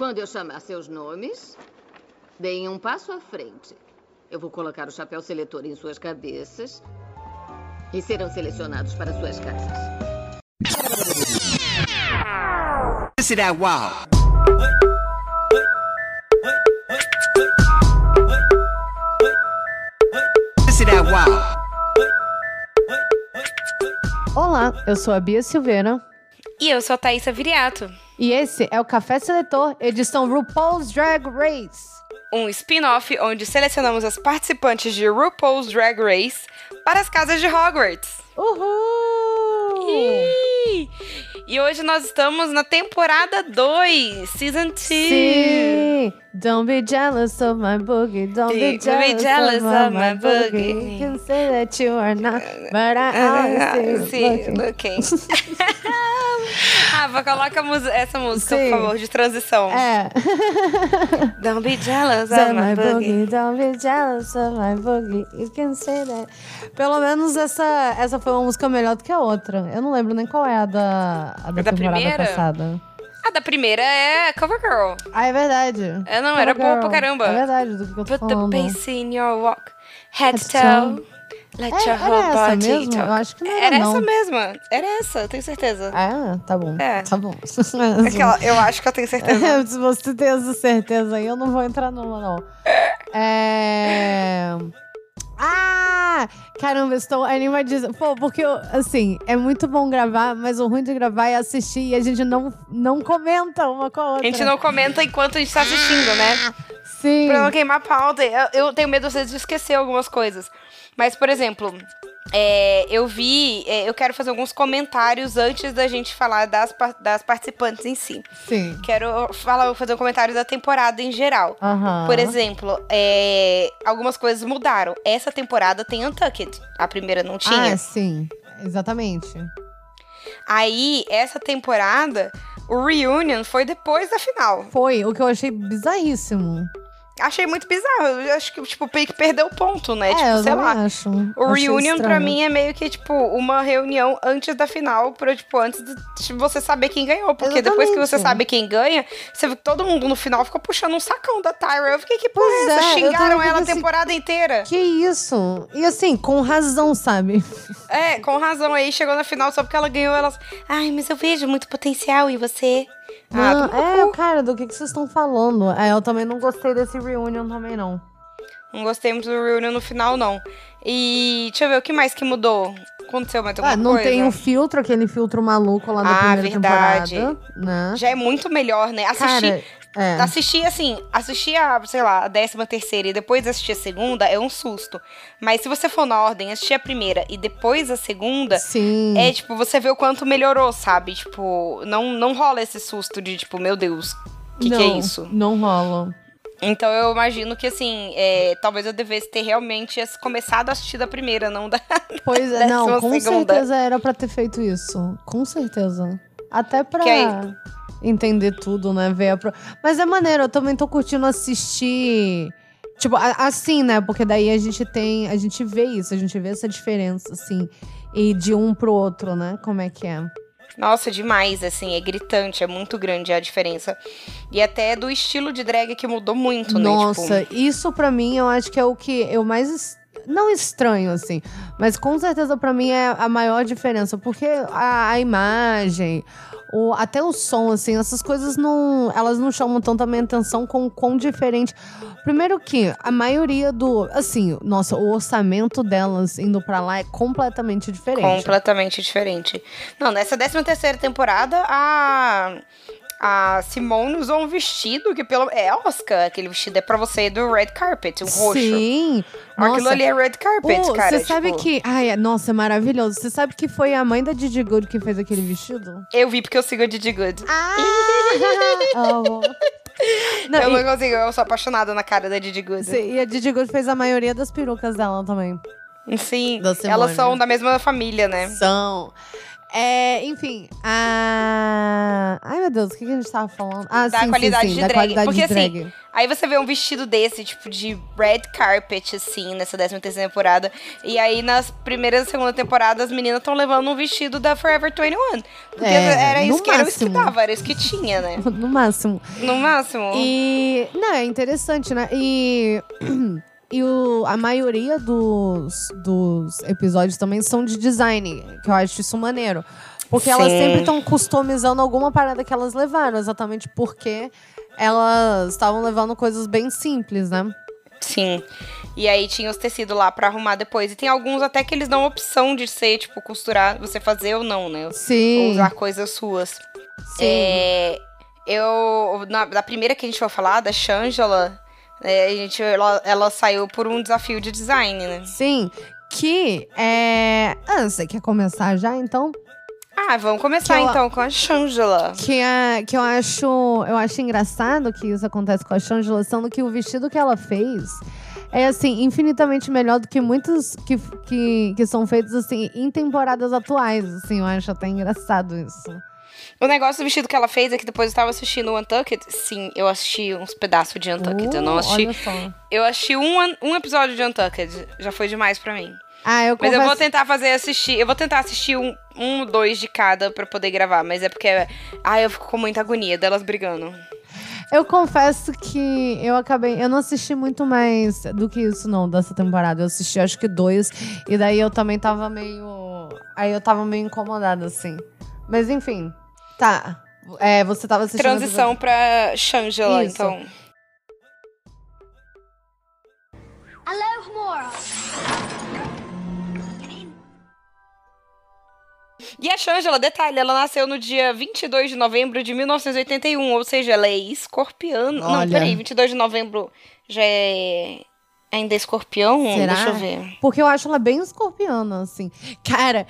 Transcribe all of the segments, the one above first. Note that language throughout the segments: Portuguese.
Quando eu chamar seus nomes, deem um passo à frente. Eu vou colocar o chapéu seletor em suas cabeças e serão selecionados para suas casas. That wow. Olá, eu sou a Bia Silveira. E eu sou a Thaisa Viriato. E esse é o Café Seletor, edição RuPaul's Drag Race. Um spin-off onde selecionamos as participantes de RuPaul's Drag Race para as casas de Hogwarts. Uhul! E hoje nós estamos na temporada 2, Season 2. Sim! Don't be jealous of my boogie. Don't be Don't be jealous, jealous of, of my my boogie. boogie. You can say that you are not, but I always see Sim, looking. looking. Rafa, coloca essa música, Sim. por favor, de transição. É. Don't be jealous Of my boogie. don't be jealous of my boogie. You can say that. Pelo menos essa, essa foi uma música melhor do que a outra. Eu não lembro nem qual é a da, a da Da temporada primeira? passada. A da primeira é Cover Girl. Ah, é verdade. É, não, era boa Girl. pra caramba. É verdade, do que eu tô Put the falando. bass in your walk, head to to toe. Let É, your era whole essa body mesmo? talk. Eu acho que não era, Era não. essa mesma. Era essa, tenho certeza. Ah, tá bom. É. Tá bom. Aquela, eu acho que eu tenho certeza. Se você tem essa certeza aí, eu não vou entrar numa, não. É. Ah! Caramba, estou animadíssima. Pô, porque, eu, assim, é muito bom gravar, mas o ruim de gravar é assistir e a gente não, não comenta uma com a outra. A gente não comenta enquanto a gente tá assistindo, né? Sim. Pra não queimar a pauta. Eu, eu tenho medo, às vezes, de esquecer algumas coisas. Mas, por exemplo, é, eu vi. é, eu quero fazer alguns comentários antes da gente falar das, das participantes em si. Sim. Quero falar, fazer um comentário da temporada em geral. Por exemplo, é, algumas coisas mudaram. Essa temporada tem Untucked. A primeira não tinha. Ah, sim. Exatamente. Aí, essa temporada, o Reunion foi depois da final. Foi o que eu achei bizarríssimo. Achei muito bizarro. Eu acho que, tipo, que perdeu o ponto, né? é, tipo, eu sei lá. acho. O Achei reunion pra estranho. mim é meio que, tipo, uma reunião antes da final, pra, tipo, antes de de você saber quem ganhou. Porque depois que você Exatamente. sabe quem ganha, você vê que todo mundo no final fica puxando um sacão da Tyra. Eu fiquei, que porra Pois é essa? é, Xingaram ela a assim, temporada inteira. Que isso? E assim, com razão, sabe? É, com razão aí, chegou na final só porque ela ganhou, elas. Ai, mas eu vejo muito potencial em você. Ah, Não, no é, cara, do que, que vocês estão falando? É, eu também não gostei desse reunion também, não. Não gostei muito do reunion no final, não. E deixa eu ver, o que mais que mudou? Aconteceu mais alguma Ah, não coisa? tem o filtro, aquele filtro maluco lá da Ah, primeira verdade. temporada, né? Já é muito melhor, né? Assistir. Cara, é. Assistir, assim, assistir a, sei lá, a décima terceira e depois assistir a segunda é um susto. Mas se você for na ordem, assistir a primeira e depois a segunda, Sim. é tipo, você vê o quanto melhorou, sabe? Tipo, não, não rola esse susto de, tipo, meu Deus, o que, que é isso? Não rola. Então eu imagino que, assim, é, talvez eu devesse ter realmente começado a assistir da primeira, não da. Pois é, não, com segunda. certeza era pra ter feito isso. Com certeza. Até pra Que aí- entender tudo, né? Ver a pro... Mas é maneiro, eu também tô curtindo assistir. Tipo, assim, né? Porque daí a gente tem. A gente vê isso, a gente vê essa diferença, assim. E de um pro outro, né? Como é que é. Nossa, demais, assim, é gritante, é muito grande a diferença. E até do estilo de drag que mudou muito, né? Nossa, Tipo, isso pra mim eu acho que é o que eu mais. Não estranho, assim, mas com certeza pra mim é a maior diferença, porque a, a imagem, o, até o som, assim, essas coisas não. Elas não chamam tanta minha atenção com o quão diferente. Primeiro que a maioria do. Assim, nossa, o orçamento delas indo pra lá é completamente diferente. completamente diferente. Não, nessa 13 terceira temporada, a. A Simone usou um vestido que pelo. É Oscar, aquele vestido é pra você do red carpet, o roxo. Sim. Aquilo Nossa. ali é red carpet, Pô, cara. Você sabe tipo, que. Ai, nossa, é maravilhoso. Você sabe que foi a mãe da Didi Good que fez aquele vestido? Eu vi porque eu sigo a Didi Good. Ah! Amo. Não, eu e- não consigo, eu sou apaixonada na cara da Didi Good. Sim, e a Didi Good fez a maioria das perucas dela também. Sim, elas são da mesma família, né? São. É, enfim, a. Ai, meu Deus, o que, que a gente tava falando? Ah, Da sim, qualidade sim, sim, de da drag. qualidade Porque, de assim, drag. Aí você vê um vestido desse, tipo, de red carpet, assim, nessa 13 terceira temporada. E aí, nas primeiras e segunda temporada, as meninas estão levando um vestido da Forever 21. Porque É, era isso que era isso que dava, era isso que tinha, né? No máximo. No máximo. E. Não, é interessante, né? E. E o, a maioria dos, dos episódios também são de design, que eu acho isso maneiro. Porque elas Sim. sempre estão customizando alguma parada que elas levaram, exatamente porque elas estavam levando coisas bem simples, né? Sim. E aí tinha os tecidos lá pra arrumar depois. E tem alguns até que eles dão opção de ser, tipo, costurar, você fazer ou não, né? Ou Sim. usar coisas suas. sim. É, eu, na, da primeira que a gente vai falar, da Shangela, é, a gente, ela, ela saiu por um desafio de design, né? Sim. Que é. Ah, você quer começar já, então? Ah, vamos começar eu- então com a Shangela. Que, é, que eu acho eu acho engraçado que isso acontece com a Shangela, sendo que o vestido que ela fez é, assim, infinitamente melhor do que muitos que, que, que são feitos, assim, em temporadas atuais, assim. Eu acho até engraçado isso. O negócio do vestido que ela fez é que depois eu tava assistindo o Untucked. Sim, eu assisti uns pedaços de Untucked. eu não Uh, assisti. Eu assisti um, um episódio de Untucked. Já foi demais pra mim. Ah, eu Mas eu vou tentar fazer assistir. Eu vou tentar assistir um, um dois de cada pra poder gravar. Mas é porque. Ai, eu fico com muita agonia delas brigando. Eu confesso que eu acabei. Eu não assisti muito mais do que isso, não, dessa temporada. Eu assisti acho que dois. E daí eu também tava meio. Aí eu tava meio incomodada, assim. Mas enfim. Tá. É, você tava assistindo. Transição pra Shangela, Isso. então. E a Shangela, detalhe, ela nasceu no dia 22 de novembro de 1981, ou seja, ela é escorpiana. Não, peraí, 22 de novembro já é ainda é escorpião? Será? Deixa eu ver. Porque eu acho ela bem escorpiana, assim. Cara,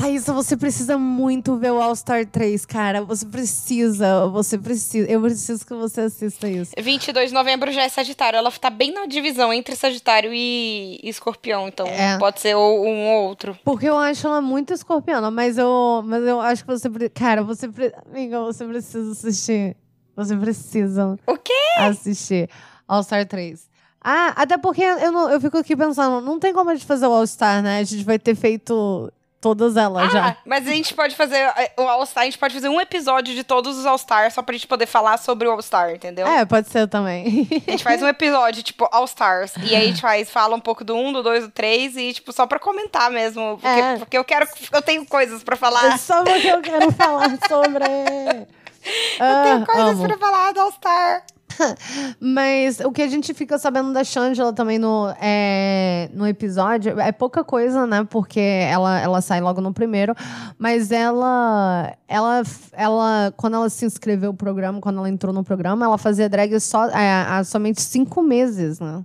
Thaisa, você precisa muito ver o All Star 3, cara. Você precisa, você precisa. Eu preciso que você assista isso. 22 de novembro já é Sagitário. Ela tá bem na divisão entre Sagitário e Escorpião, então É. pode ser ou um ou outro. Porque eu acho ela muito escorpiana, mas eu, mas eu acho que você. Cara, você. Amiga, você precisa assistir. Você precisa O quê? assistir All Star 3. Ah, até porque eu, não, eu fico aqui pensando, não tem como a gente fazer o All Star, né? A gente vai ter feito todas elas Ah, já. mas a gente pode fazer é, o All-Star, a gente pode fazer um episódio de todos os All-Stars só pra gente poder falar sobre o All-Star, entendeu? É, pode ser também. A gente faz um episódio, tipo, All-Stars. E aí a gente faz, fala um pouco do 1, do 2, do 3 e, tipo, só pra comentar mesmo. Porque, É. porque eu quero. Eu tenho coisas pra falar. Só porque eu quero falar sobre. Eu tenho Ah, coisas amo. pra falar do All-Star. Mas o que a gente fica sabendo da Shangela também no, é, no episódio é pouca coisa, né? Porque ela, ela sai logo no primeiro. Mas ela, ela, ela, quando ela se inscreveu no programa, quando ela entrou no programa, ela fazia drag só, é, há somente cinco meses, né?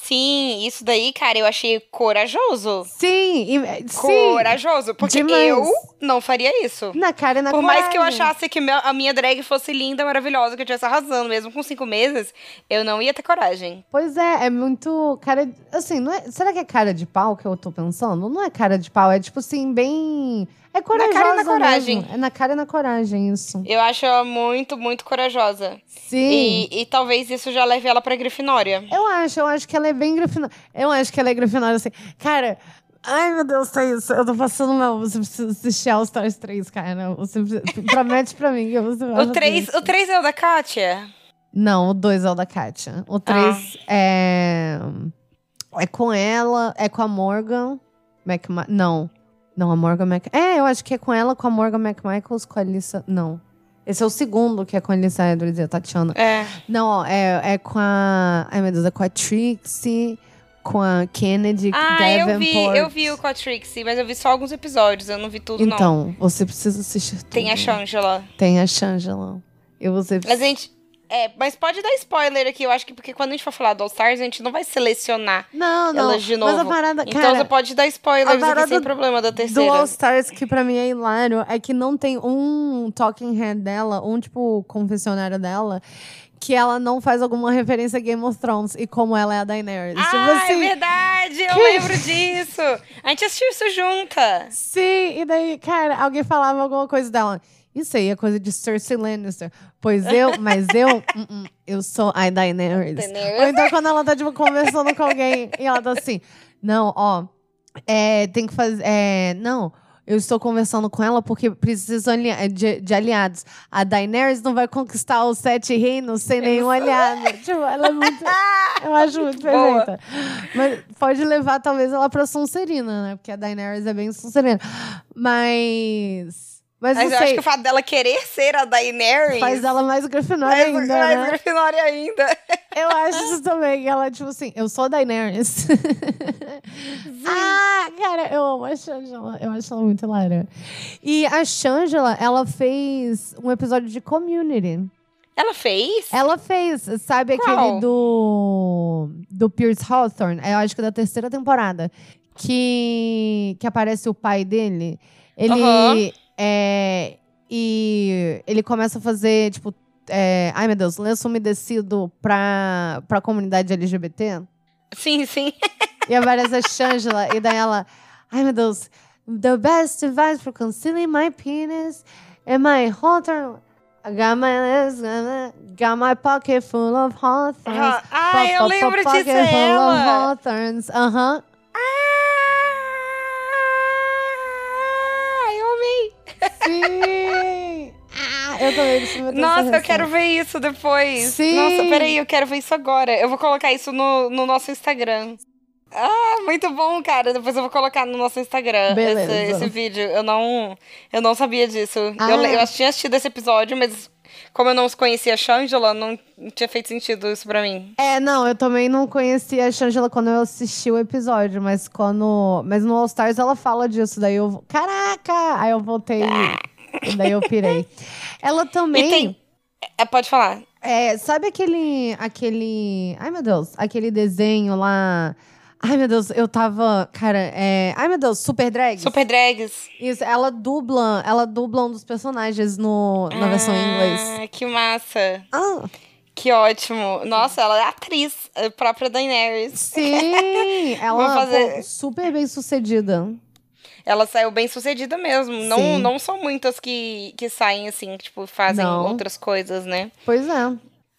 Sim, isso daí, cara, eu achei corajoso. Sim, e, sim. Corajoso. Porque demais. eu não faria isso. Na cara e na Por mais que eu coragem. achasse que a minha drag fosse linda, maravilhosa, que eu estivesse arrasando, mesmo com cinco meses, eu não ia ter coragem. Pois é, é muito cara. Assim, não é, será que é cara de pau que eu tô pensando? Não é cara de pau, é tipo assim, bem. É corajosa cara e na coragem. mesmo. É na cara e na coragem, isso. Eu acho ela muito, muito corajosa. Sim. E, e talvez isso já leve ela pra Grifinória. Eu acho, eu acho que ela é bem grifinória. Eu acho que ela é grifinória, assim. Cara, ai meu Deus, tá isso. Eu tô passando mal. Você precisa assistir All Stars 3, cara. Você promete pra mim que você vai O fazer 3, isso. o 3 é o da Kátia? Não, o 2 é o da Katia. O 3 Ah. é. É com ela, é com a Morgan. McMa não. Não, a Morgan Mc... É, eu acho que é com ela, com a Morgan McMichaels, com a Alissa. Não. Esse é o segundo que é com a Alissa Edwards e a Tatiana. É. Não, ó, é, é com a. Ai, meu Deus, é com a Trixie, com a Kennedy, Ah, eu vi, eu vi o com a Trixie, mas eu vi só alguns episódios, eu não vi tudo, não. Então, você precisa assistir tudo. Tem a Shangela. Tem a Shangela. E você Mas a gente. É, mas pode dar spoiler aqui, eu acho que porque quando a gente for falar do All Stars, a gente não vai selecionar Não, não. elas de novo. Mas a parada, então cara, você pode dar spoilers a aqui sem problema da do terceira. All Stars, que pra mim é hilário, é que não tem um talking head dela, um tipo confessionário dela, que ela não faz alguma referência a Game of Thrones e como ela é a Daenerys. tipo Ah, assim, é verdade! Eu que- lembro disso! A gente assistiu isso junta. Sim, e daí, cara, alguém falava alguma coisa dela. Isso aí é coisa de Cersei Lannister. Pois eu, mas eu, hum, hum, eu sou a Daenerys. Daenerys. Ou então quando ela tá, tipo, conversando com alguém e ela tá assim, não, ó, é, tem que fazer, é, não, eu estou conversando com ela porque preciso alia- de, de aliados. A Daenerys não vai conquistar os sete reinos sem nenhum aliado. tipo, ela é muito, eu acho muito perfeita. Mas pode levar, talvez, ela pra Sonserina, né? Porque a Daenerys é bem Sonserina. Mas... Mas, Mas eu acho sei, que o fato dela querer ser a Daenerys faz ela mais Grifinória mais, ainda, mais né? Grifinória ainda. Eu acho isso também. Ela, tipo assim, eu sou a Daenerys. ah, cara, eu amo a Shangela. Eu acho ela muito hilária. E a Shangela, ela fez um episódio de Community. Ela fez? Ela fez, sabe Qual? aquele do do Pierce Hawthorne? Eu acho que da terceira temporada. Que, que aparece o pai dele. Ele. É, e ele começa a fazer, tipo. é, ai, meu Deus, lenço umedecido pra, pra comunidade LGBT. Sim, sim. E aparece a Shangela, e daí ela. Ai, meu Deus. The best device for concealing my penis and my Hawthorne. I got my, got my pocket full of Hawthorns. Ah, ah, eu lembro pocket disso, é full of ela. Hawthorns. Aham. Ah, eu amei. Sim! ah, eu também preciso meter Nossa, eu quero ver isso depois. Sim. Nossa, peraí, eu quero ver isso agora. Eu vou colocar isso no, no nosso Instagram. Ah, muito bom, cara. Depois eu vou colocar no nosso Instagram esse, esse vídeo. Eu não, eu não sabia disso. Ah. Eu, eu tinha assistido esse episódio, mas como eu não conhecia a Shangela, não, tinha feito sentido isso pra mim. É, não, eu também não conhecia a Shangela quando eu assisti o episódio, mas quando. Mas no All Stars ela fala disso, daí eu. Caraca! Aí eu voltei. e daí eu pirei. Ela também. E tem. É, pode falar. É, sabe aquele. aquele. Ai, meu Deus, aquele desenho lá. Ai, meu Deus, eu tava. Cara, é. Ai, meu Deus, Super Drag. Super Drags. Isso, ela dubla. Ela dubla um dos personagens no, na versão em inglês. Ah, que massa. Ah, Que ótimo. Nossa, ela é atriz, a própria Daenerys. sim! Ela Vou fazer- pô, super bem sucedida. Ela saiu bem sucedida mesmo. Não, Sim. não são muitas que, que saem assim, que, tipo, fazem Não. outras coisas, né? Pois é.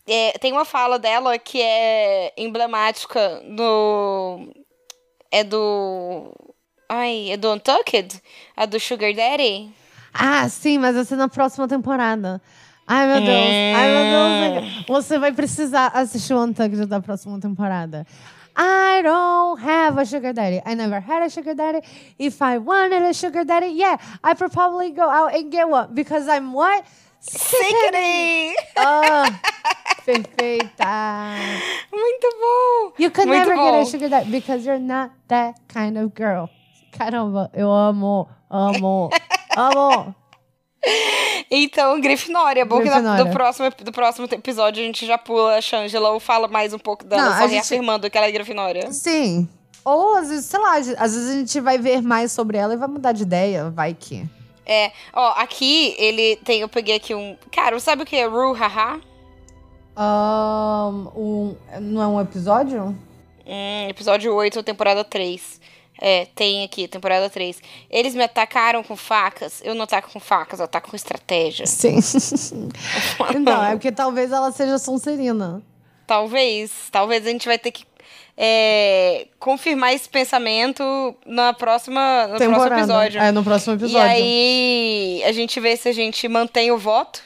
É, tem uma fala dela que é emblemática do. É do. Ai, é do Untucked? A do Sugar Daddy? Ah, sim, mas vai ser na próxima temporada. Ai, meu Deus. Ai, meu Deus. Você vai precisar assistir o Untucked da próxima temporada. I don't have a sugar daddy. I never had a sugar daddy. If I wanted a sugar daddy, yeah, I would probably go out and get one. Because I'm what? Sickening! Ah, perfeita. Muito bom! You can Muito never bom. get a sugar daddy because you're not that kind of girl. Caramba, eu amo, amo, amo. Então, Grifinória. Bom que Grifinória. do próximo, do próximo episódio a gente já pula a Shangela ou fala mais um pouco dela, Não, só a gente- reafirmando que ela é Grifinória. Sim. Ou às vezes, sei lá, às vezes a gente vai ver mais sobre ela e vai mudar de ideia, vai que. É, ó, aqui ele tem, eu peguei aqui um. Cara, sabe o que é Ru Ahn, um, não é um episódio? Hum, episódio 8, temporada 3. É, tem aqui, temporada 3. Eles me atacaram com facas. Eu não ataco com facas, eu ataco com estratégia. Sim. então, é porque talvez ela seja Sonserina. Talvez. Talvez a gente vai ter que é, confirmar esse pensamento na próxima, no próximo episódio. É, no próximo E episódio. aí a gente vê se a gente mantém o voto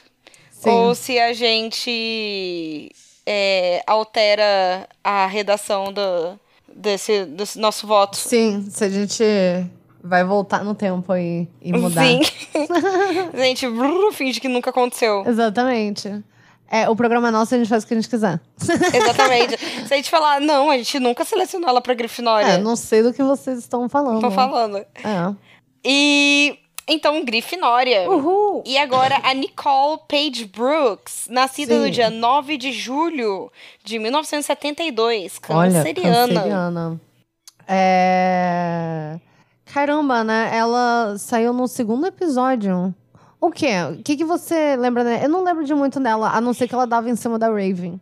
Sim. ou se a gente é, altera a redação do, desse, desse nosso voto. Sim, se a gente vai voltar no tempo aí e mudar. Sim. a gente brrr, finge que nunca aconteceu. Exatamente. É, o programa é nosso, a gente faz o que a gente quiser. Exatamente. Se a gente falar, não, a gente nunca selecionou ela pra Grifinória. É, não sei do que vocês estão falando. Tô falando. É. E então, Grifinória. Uhul! E agora a Nicole Page Brooks, nascida Sim. no dia 9 de julho de 1972, Olha, canceriana. canceriana. É... Caramba, né? Ela saiu no segundo episódio O quê? O que, que você lembra dela? Eu não lembro de muito dela, a não ser que ela dava em cima da Raven.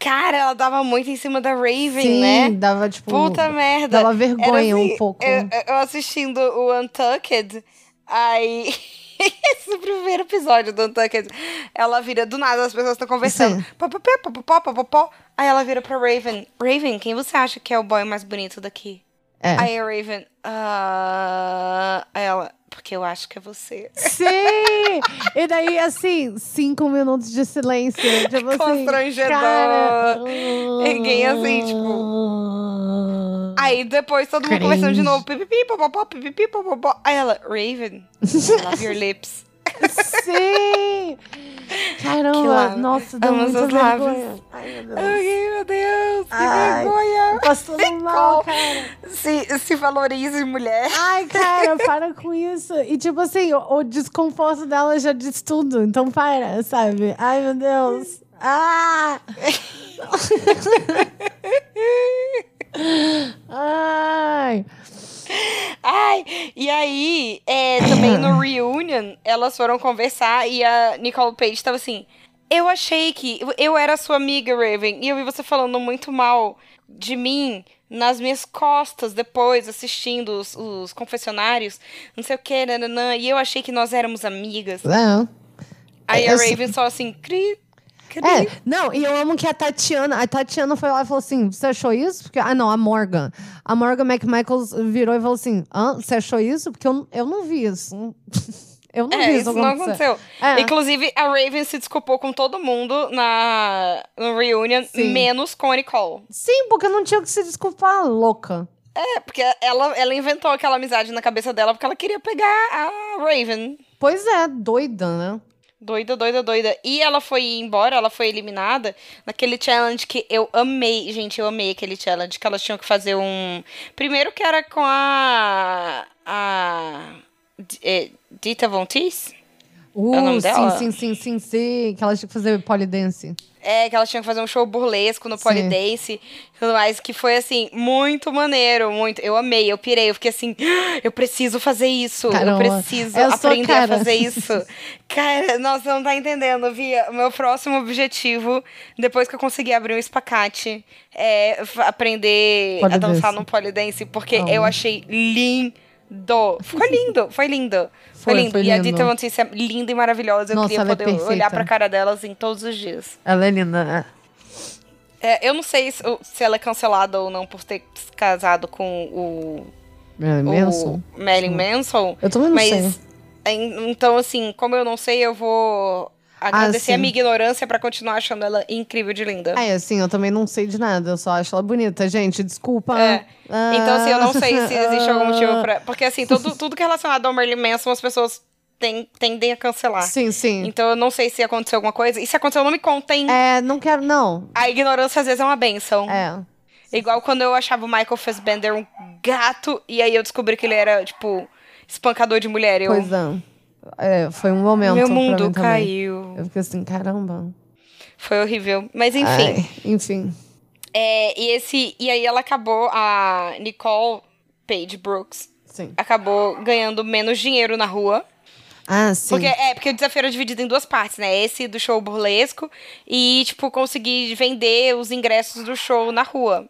Cara, ela dava muito em cima da Raven, Sim, né? dava tipo. Puta merda. Dava vergonha assim, um pouco. Eu, eu assistindo o Untucked, aí. Esse primeiro episódio do Untucked, ela vira do nada, as pessoas estão conversando. Aí ela vira pra Raven: Raven, quem você acha que é o boy mais bonito daqui? É. Aí a Raven, ah. Aí ela, porque eu acho que é você. Sim! e daí, assim, cinco minutos de silêncio. Tipo assim, Constrangedor. cara... Ninguém assim, tipo- Aí depois todo mundo conversando de novo. Pipipi, popopó, pipipi, popopó. Aí ela, Raven, I love your lips. Sim! Caramba, nossa, deu amo muita vergonha. lábios. Ai, meu Deus. Ai, meu Deus, que Ai, vergonha. Passando mal, cara. Se, se valorize, mulher. Ai, cara, para com isso. E tipo assim, o, o desconforto dela já diz tudo. Então para, sabe? Ai, meu Deus. Ah! Ai. Ai, e aí, é, também no reunion, elas foram conversar e a Nicole Page tava assim. Eu achei que eu era sua amiga, Raven, e eu vi você falando muito mal de mim nas minhas costas depois, assistindo os, os confessionários, não sei o que, nananã, e eu achei que nós éramos amigas. É. Aí É, a eu sei. Raven só assim, cri. É, não, e eu amo que a Tatiana, a Tatiana foi lá e falou assim: você achou isso? Porque, ah, não, a Morgan. A Morgan McMichaels virou e falou assim: ah, você achou isso? Porque eu, eu não vi isso. Eu não É, vi isso não aconteceu. É. Inclusive, a Raven se desculpou com todo mundo na, no reunion, Sim. menos com a Nicole. Sim, porque não tinha o que se desculpar, louca. É, porque ela, ela inventou aquela amizade na cabeça dela porque ela queria pegar a Raven. Pois é, doida, né? Doida, doida, doida. E ela foi embora, ela foi eliminada naquele challenge que eu amei. Gente, eu amei aquele challenge que elas tinham que fazer um. Primeiro que era com a. A. É, Dita Von Teese? Uh, É o nome dela? sim, sim, sim, sim, sim. Que ela tinha que fazer polidense. É, que elas tinham que fazer um show burlesco no Sim. Polidense e tudo mais, que foi assim, muito maneiro, muito. Eu amei, eu pirei, eu fiquei assim, "Ah, eu preciso fazer isso, Caramba, eu preciso sua aprender a fazer isso. Cara, nossa, você não tá entendendo, Via. Meu próximo objetivo, depois que eu conseguir abrir um espacate, é aprender a dançar no Polidense, porque Amo. eu achei lindo. Ficou lindo, foi lindo. Foi, Foi, lindo. foi E a. Dita Teese é linda e maravilhosa. Eu Nossa, queria é poder olhar perfeita. pra cara dela assim todos os dias. Ela é linda, né? É, eu não sei se, se ela é cancelada ou não por ter se casado com o, É, Manson. Marilyn Manson. Eu também não mas, sei. em- Então, assim, como eu não sei, eu vou agradecer sim. a minha ignorância pra continuar achando ela incrível de linda. É, assim, eu também não sei de nada. Eu só acho ela bonita, gente. Desculpa. É. Ah. Então, assim, eu não sei se existe algum motivo pra. Porque, assim, tudo, tudo que é relacionado ao Marilyn Manson, as pessoas tem- tendem a cancelar. Sim, sim. Então, eu não sei se aconteceu alguma coisa. E se aconteceu, não me contem. É, não quero, não. A ignorância, às vezes, é uma benção. É. Igual quando eu achava o Michael Fassbender um gato, e aí eu descobri que ele era, tipo, espancador de mulher. Eu, Pois é. É, foi um momento. meu mundo mim também. caiu. Eu fiquei assim, caramba. Foi horrível. Mas enfim. Ai, enfim. É, e esse. E aí ela acabou, a Nicole Page Brooks Sim. acabou ganhando menos dinheiro na rua. Ah, sim. Porque, é, porque o desafio era dividido em duas partes, né? Esse do show burlesco e, tipo, conseguir vender os ingressos do show na rua.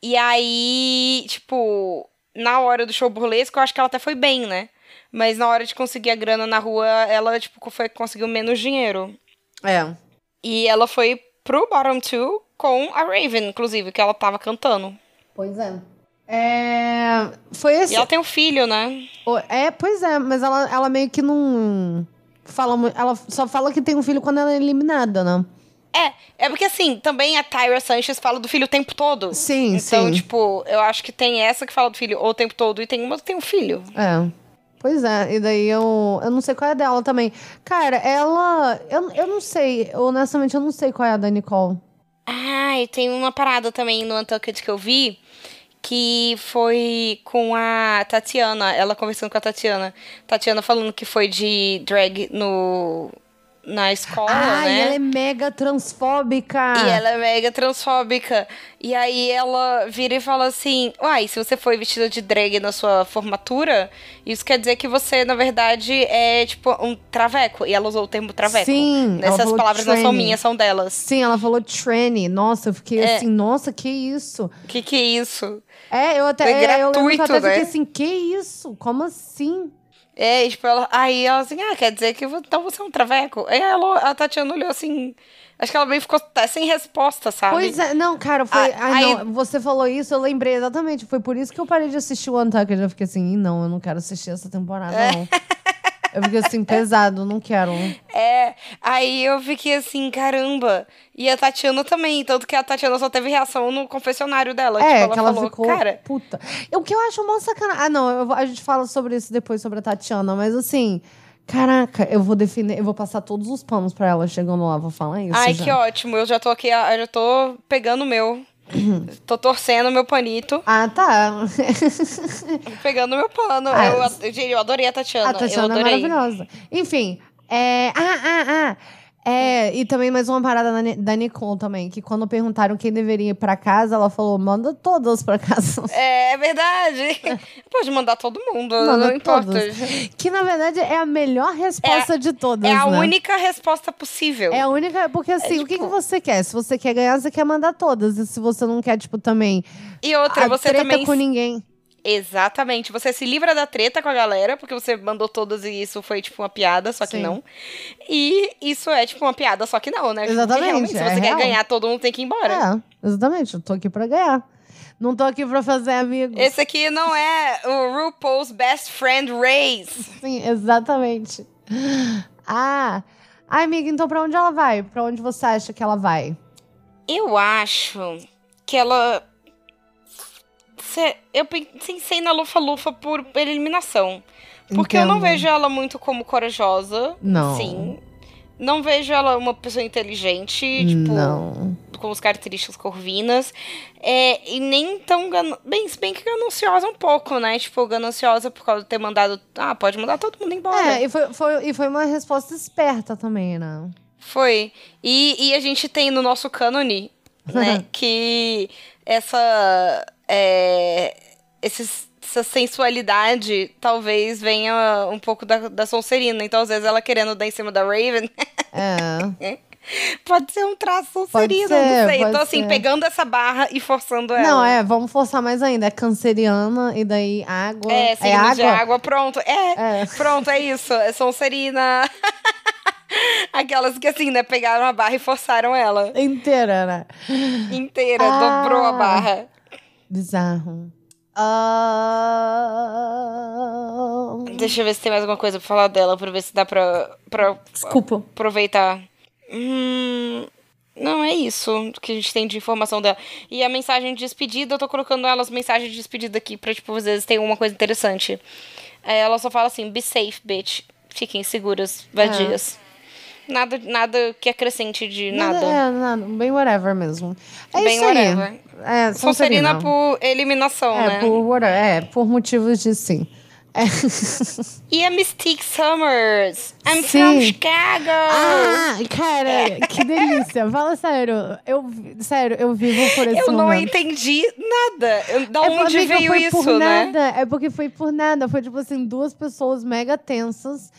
E aí, tipo, na hora do show burlesco, eu acho que ela até foi bem, né? Mas na hora de conseguir a grana na rua, ela, tipo, foi conseguiu menos dinheiro. É. E ela foi pro Bottom Two com a Raven, inclusive, que ela tava cantando. Pois é. É. Foi esse. E ela tem um filho, né? É, pois é, mas ela, ela meio que não. Fala, ela só fala que tem um filho quando ela é eliminada, né? É, é porque assim, também a Tyra Sanchez fala do filho o tempo todo. Sim, Então, sim. tipo, eu acho que tem essa que fala do filho o tempo todo e tem uma que tem um filho. É. Pois é, e daí eu, eu não sei qual é a dela também. Cara, ela. Eu, eu não sei, honestamente, eu não sei qual é a da Nicole. Ah, e tem uma parada também no Untucked que eu vi que foi com a Tatiana, ela conversando com a Tatiana. Tatiana falando que foi de drag no na escola, Ah, né? e ela é mega transfóbica. E ela é mega transfóbica. E aí ela vira e fala assim: Uai, se você foi vestida de drag na sua formatura, isso quer dizer que você, na verdade, é tipo um traveco. E ela usou o termo traveco. Sim, Essas palavras não são tranny. minhas, são delas. Sim, ela falou tranny. Nossa, eu fiquei É. assim, nossa, que isso? Que, que é isso? É, eu até, é, que eu até gratuito, fiquei né? assim, que isso? Como assim? É, tipo, ela, aí ela assim, ah, quer dizer que então você é um traveco? Aí ela, a Tatiana olhou assim. Acho que ela meio ficou até sem resposta, sabe? Pois é, não, cara, foi. Ah, ai, aí- não, você falou isso, eu lembrei exatamente. Foi por isso que eu parei de assistir o Untucked. Eu fiquei assim, "Ih, não, eu não quero assistir essa temporada, É. não. Eu fiquei assim, pesado, não quero. É, aí eu fiquei assim, caramba. E a Tatiana também, tanto que a Tatiana só teve reação no confessionário dela. É, tipo, ela que ela falou, ficou cara, puta. O que eu acho uma sacanagem. Ah, não, eu a gente fala sobre isso depois, sobre a Tatiana, mas assim. Caraca, eu vou definir, eu vou passar todos os panos pra ela chegando lá, vou falar isso. ai, já. que ótimo, eu já tô aqui, eu já tô pegando o meu. tô torcendo meu panito, Ah, tá. pegando meu pano. Ah, eu, eu adorei a Tatiana. A Tatiana é maravilhosa. Enfim, é. Ah, ah, ah. É, e também mais uma parada da, da Nicole também, que quando perguntaram quem deveria ir pra casa, ela falou, manda todas pra casa. É, é verdade. Pode mandar todo mundo, Manda não importa. todas. Que na verdade é a melhor resposta de todas, É a né? única resposta possível. É a única, porque assim, o que, tipo- que você quer? Se você quer ganhar, você quer mandar todas. E se você não quer, tipo, também. E outra, você também. com ninguém. Exatamente. Você se livra da treta com a galera, porque você mandou todas e isso foi tipo uma piada, só que Sim. não. E isso é tipo uma piada, só que não, né? Exatamente, se é você quer real. ganhar, todo mundo tem que ir embora. É, exatamente. Eu tô aqui pra ganhar. Não tô aqui pra fazer amigos. Esse aqui não é o RuPaul's Best Friend Race. Sim, exatamente. Ah. Ai, amiga, então pra onde ela vai? Pra onde você acha que ela vai? Eu acho que ela. Cê- Eu pensei na Lufa-Lufa por eliminação. Porque eu não Entendo. vejo ela muito como corajosa. Não. Sim. Não vejo ela uma pessoa inteligente, tipo, Não. com as características corvinas. É, e nem tão. Gan... Bem, se bem que gananciosa um pouco, né? Tipo, gananciosa por causa de ter mandado. Ah, pode mandar todo mundo embora. É, e foi, foi, e foi uma resposta esperta também, né? Foi. E, e a gente tem no nosso cânone, né, que essa. É, esses- essa sensualidade talvez venha um pouco da, da Sonserina. Então, às vezes, ela querendo dar em cima da Raven. É. pode ser um traço Pode Sonserina, ser, não sei. Então, assim, ser. pegando essa barra e forçando ela. Não, é, vamos forçar mais ainda. É canceriana e daí água. É, é água? de água, pronto. É, É. pronto, é isso. É Sonserina. Aquelas que, assim, né, pegaram a barra e forçaram ela Inteira, né? inteira, Ah. dobrou a barra. Bizarro. Ah... Deixa eu ver se tem mais alguma coisa pra falar dela, pra ver se dá pra, pra Desculpa. aproveitar. Hum, não, é isso que a gente tem de informação dela. E a mensagem de despedida, eu tô colocando elas mensagens de despedida aqui pra, tipo, às vezes tem uma coisa interessante. É, ela só fala assim, be safe, bitch. Fiquem seguras, vadias. Nada, nada que acrescente de nada. É, nada. Bem whatever mesmo. É Bem isso aí. whatever. É, Sonserina Sonserina. por eliminação, É, né? por, whatever, é, por motivos de sim. É. E a Mystique Summers. I'm Sim. from Chicago. Ah, cara, que delícia. Fala sério. Eu, sério, eu vivo por esse eu não momento. entendi nada. Eu- Da É, onde veio isso, por né? nada. É porque foi por nada. Foi tipo assim, duas pessoas mega tensas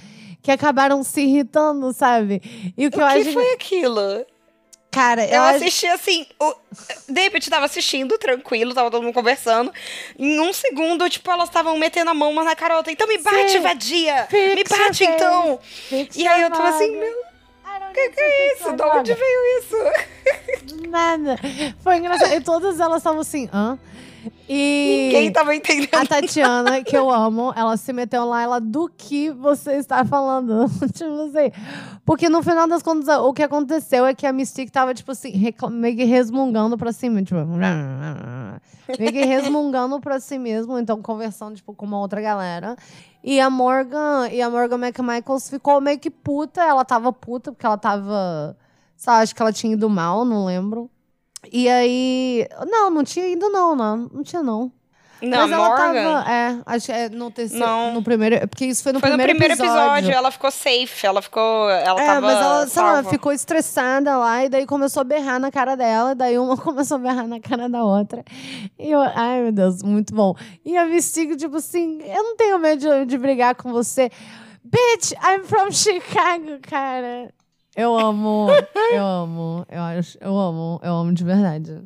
que acabaram se irritando, sabe? E o que O eu que acho. foi aquilo? Cara, eu Eu acho. assisti assim. O... David tava assistindo, tranquilo, tava todo mundo conversando. Em um segundo, tipo, elas estavam metendo a mão uma na outra. Então me bate, Sim. vadia! me Fixa bate, face. então! Fixa E aí eu tava assim, meu, o que, que é isso? De onde veio isso? Nada. Foi engraçado. E todas elas estavam assim, hã? E. Ninguém tava entendendo. A Tatiana, que eu amo, ela se meteu lá, ela, do que você está falando? tipo assim. Porque no final das contas, o que aconteceu é que a Mystique tava, tipo assim, meio que resmungando pra cima, tipo. meio que resmungando pra si mesmo, então conversando, tipo, com uma outra galera. E a Morgan, e a Morgan McMichaels ficou meio que puta, ela tava puta, porque ela tava. Lá, acho que ela tinha ido mal, não lembro. E aí. Não, não tinha ido, não, não. Não tinha, não. Não, Mas ela Morgan. tava. É, acho que é no terceiro. Não. No primeiro. é Porque isso foi no Foi no primeiro, primeiro episódio. ela ficou safe, ela ficou. Ela É, tava. mas ela, sei lá, ficou estressada lá e daí começou a berrar na cara dela, e daí uma começou a berrar na cara da outra. E eu, ai meu Deus, muito bom. E a Mystique, tipo assim, eu não tenho medo de, de brigar com você. Bitch, I'm from Chicago, cara. Eu amo, eu amo, eu acho, eu amo, eu amo de verdade.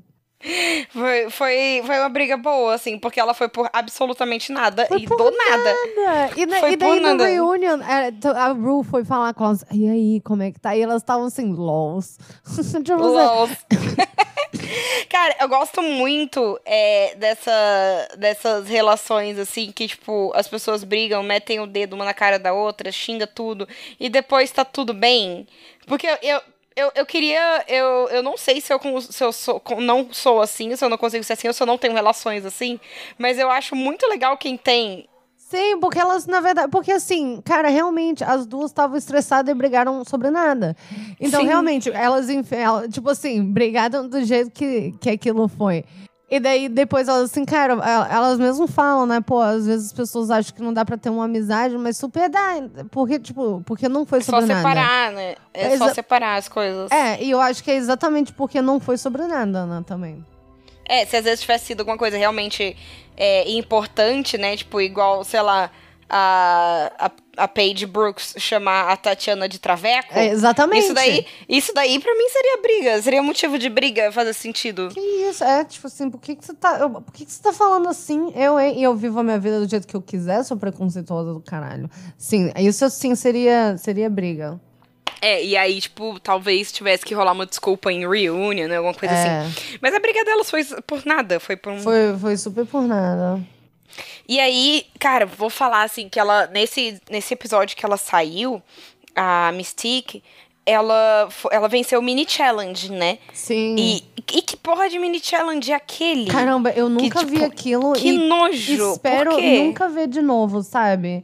Foi, foi, foi uma briga boa, assim, porque ela foi por absolutamente nada Foi e por do nada. Nada. E, na- Foi e daí nada. reunion, é, t- a Ru foi falar com elas, e aí, como é que tá? E elas estavam assim, lols. tipo, assim, LOL. Cara, eu gosto muito é, dessa, dessas relações, assim, que, tipo, as pessoas brigam, metem o dedo uma na cara da outra, xinga tudo, e depois tá tudo bem. Porque eu, eu, eu, queria. Eu, eu não sei se eu, se eu sou, não sou assim, se eu não consigo ser assim, ou se eu não tenho relações assim, mas eu acho muito legal quem tem. Sim, porque elas, na verdade, porque assim, cara, realmente, as duas estavam estressadas e brigaram sobre nada. Então, Sim. realmente, elas, tipo assim, brigaram do jeito que, que aquilo foi. E daí, depois, elas, assim, cara, el- elas mesmo falam, né, pô, às vezes as pessoas acham que não dá pra ter uma amizade, mas super dá. Porque, tipo, porque não foi É só sobre nada. separar, né? É só Exa- separar as coisas. É, e eu acho que é exatamente porque não foi sobre nada, né, também. É, se às vezes tivesse sido alguma coisa realmente é, importante, né? Tipo, igual, sei lá, a, a, a Paige Brooks chamar a Tatiana de traveco. É, exatamente. Isso daí, isso daí pra mim seria briga. Seria motivo de briga fazer sentido. Que isso? É, tipo assim, por que, que você tá. eu- por que, que você tá falando assim? Eu, hein? E eu vivo a minha vida do jeito que eu quiser, sou preconceituosa do caralho. Sim, isso sim seria, seria briga. É, e aí, tipo, talvez tivesse que rolar uma desculpa em reunion, né? Alguma coisa É. assim. Mas a briga delas foi por nada, foi por um. Foi, foi super por nada. E aí, cara, vou falar assim que ela nesse nesse episódio que ela saiu, a Mystique, ela ela venceu o mini challenge, né? Sim. E, e que porra de mini challenge é aquele? Caramba, eu nunca vi tipo, aquilo que e nojo. espero nunca ver de novo, sabe?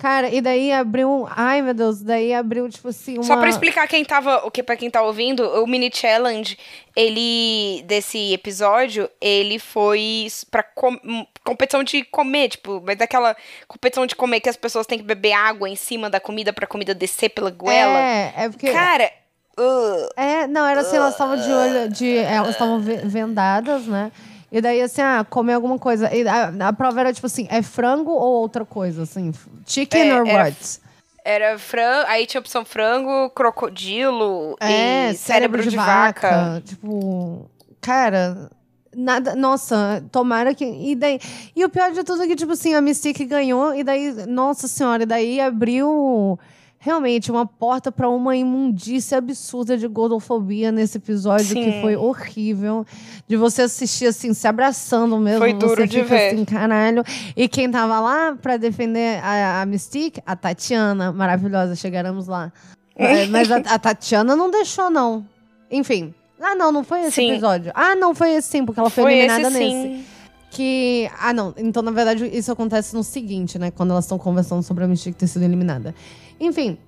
Cara, e daí abriu. Ai, meu Deus, daí abriu, tipo assim, uma. Só pra explicar quem tava, o que para quem tá ouvindo, o mini challenge, ele desse episódio, ele foi pra com- competição de comer, tipo, mas daquela competição de comer que as pessoas têm que beber água em cima da comida pra comida descer pela goela. É, é porque. Cara, uh, É, não, era assim, elas estavam de olho, de, elas estavam ve- vendadas, né? E daí, assim, ah, comer alguma coisa. E a, a prova era, tipo assim, é frango ou outra coisa, assim? Chicken É, or era- what? era frango, aí tinha opção frango, crocodilo É, e cérebro, de, vaca. Tipo, cara, nada. Nossa, tomara que. E daí. E o pior de tudo é que, tipo assim, a Mystique ganhou, e daí, nossa senhora, e daí abriu. Realmente, uma porta pra uma imundícia absurda de gordofobia nesse episódio Sim. que foi horrível. De você assistir assim, se abraçando mesmo. Foi duro de ver. assim, caralho. E quem tava lá pra defender a, a Mystique? A Tatiana, maravilhosa, chegaremos lá. É, mas a, a Tatiana não deixou, não. Enfim. Ah, não, não foi esse Sim. episódio. Ah, não foi esse sim, porque ela foi, Foi eliminada esse nesse. sim. Que. Ah, não. Então, na verdade, isso acontece no seguinte, né? Quando elas estão conversando sobre a Mystique ter sido eliminada. Enfim.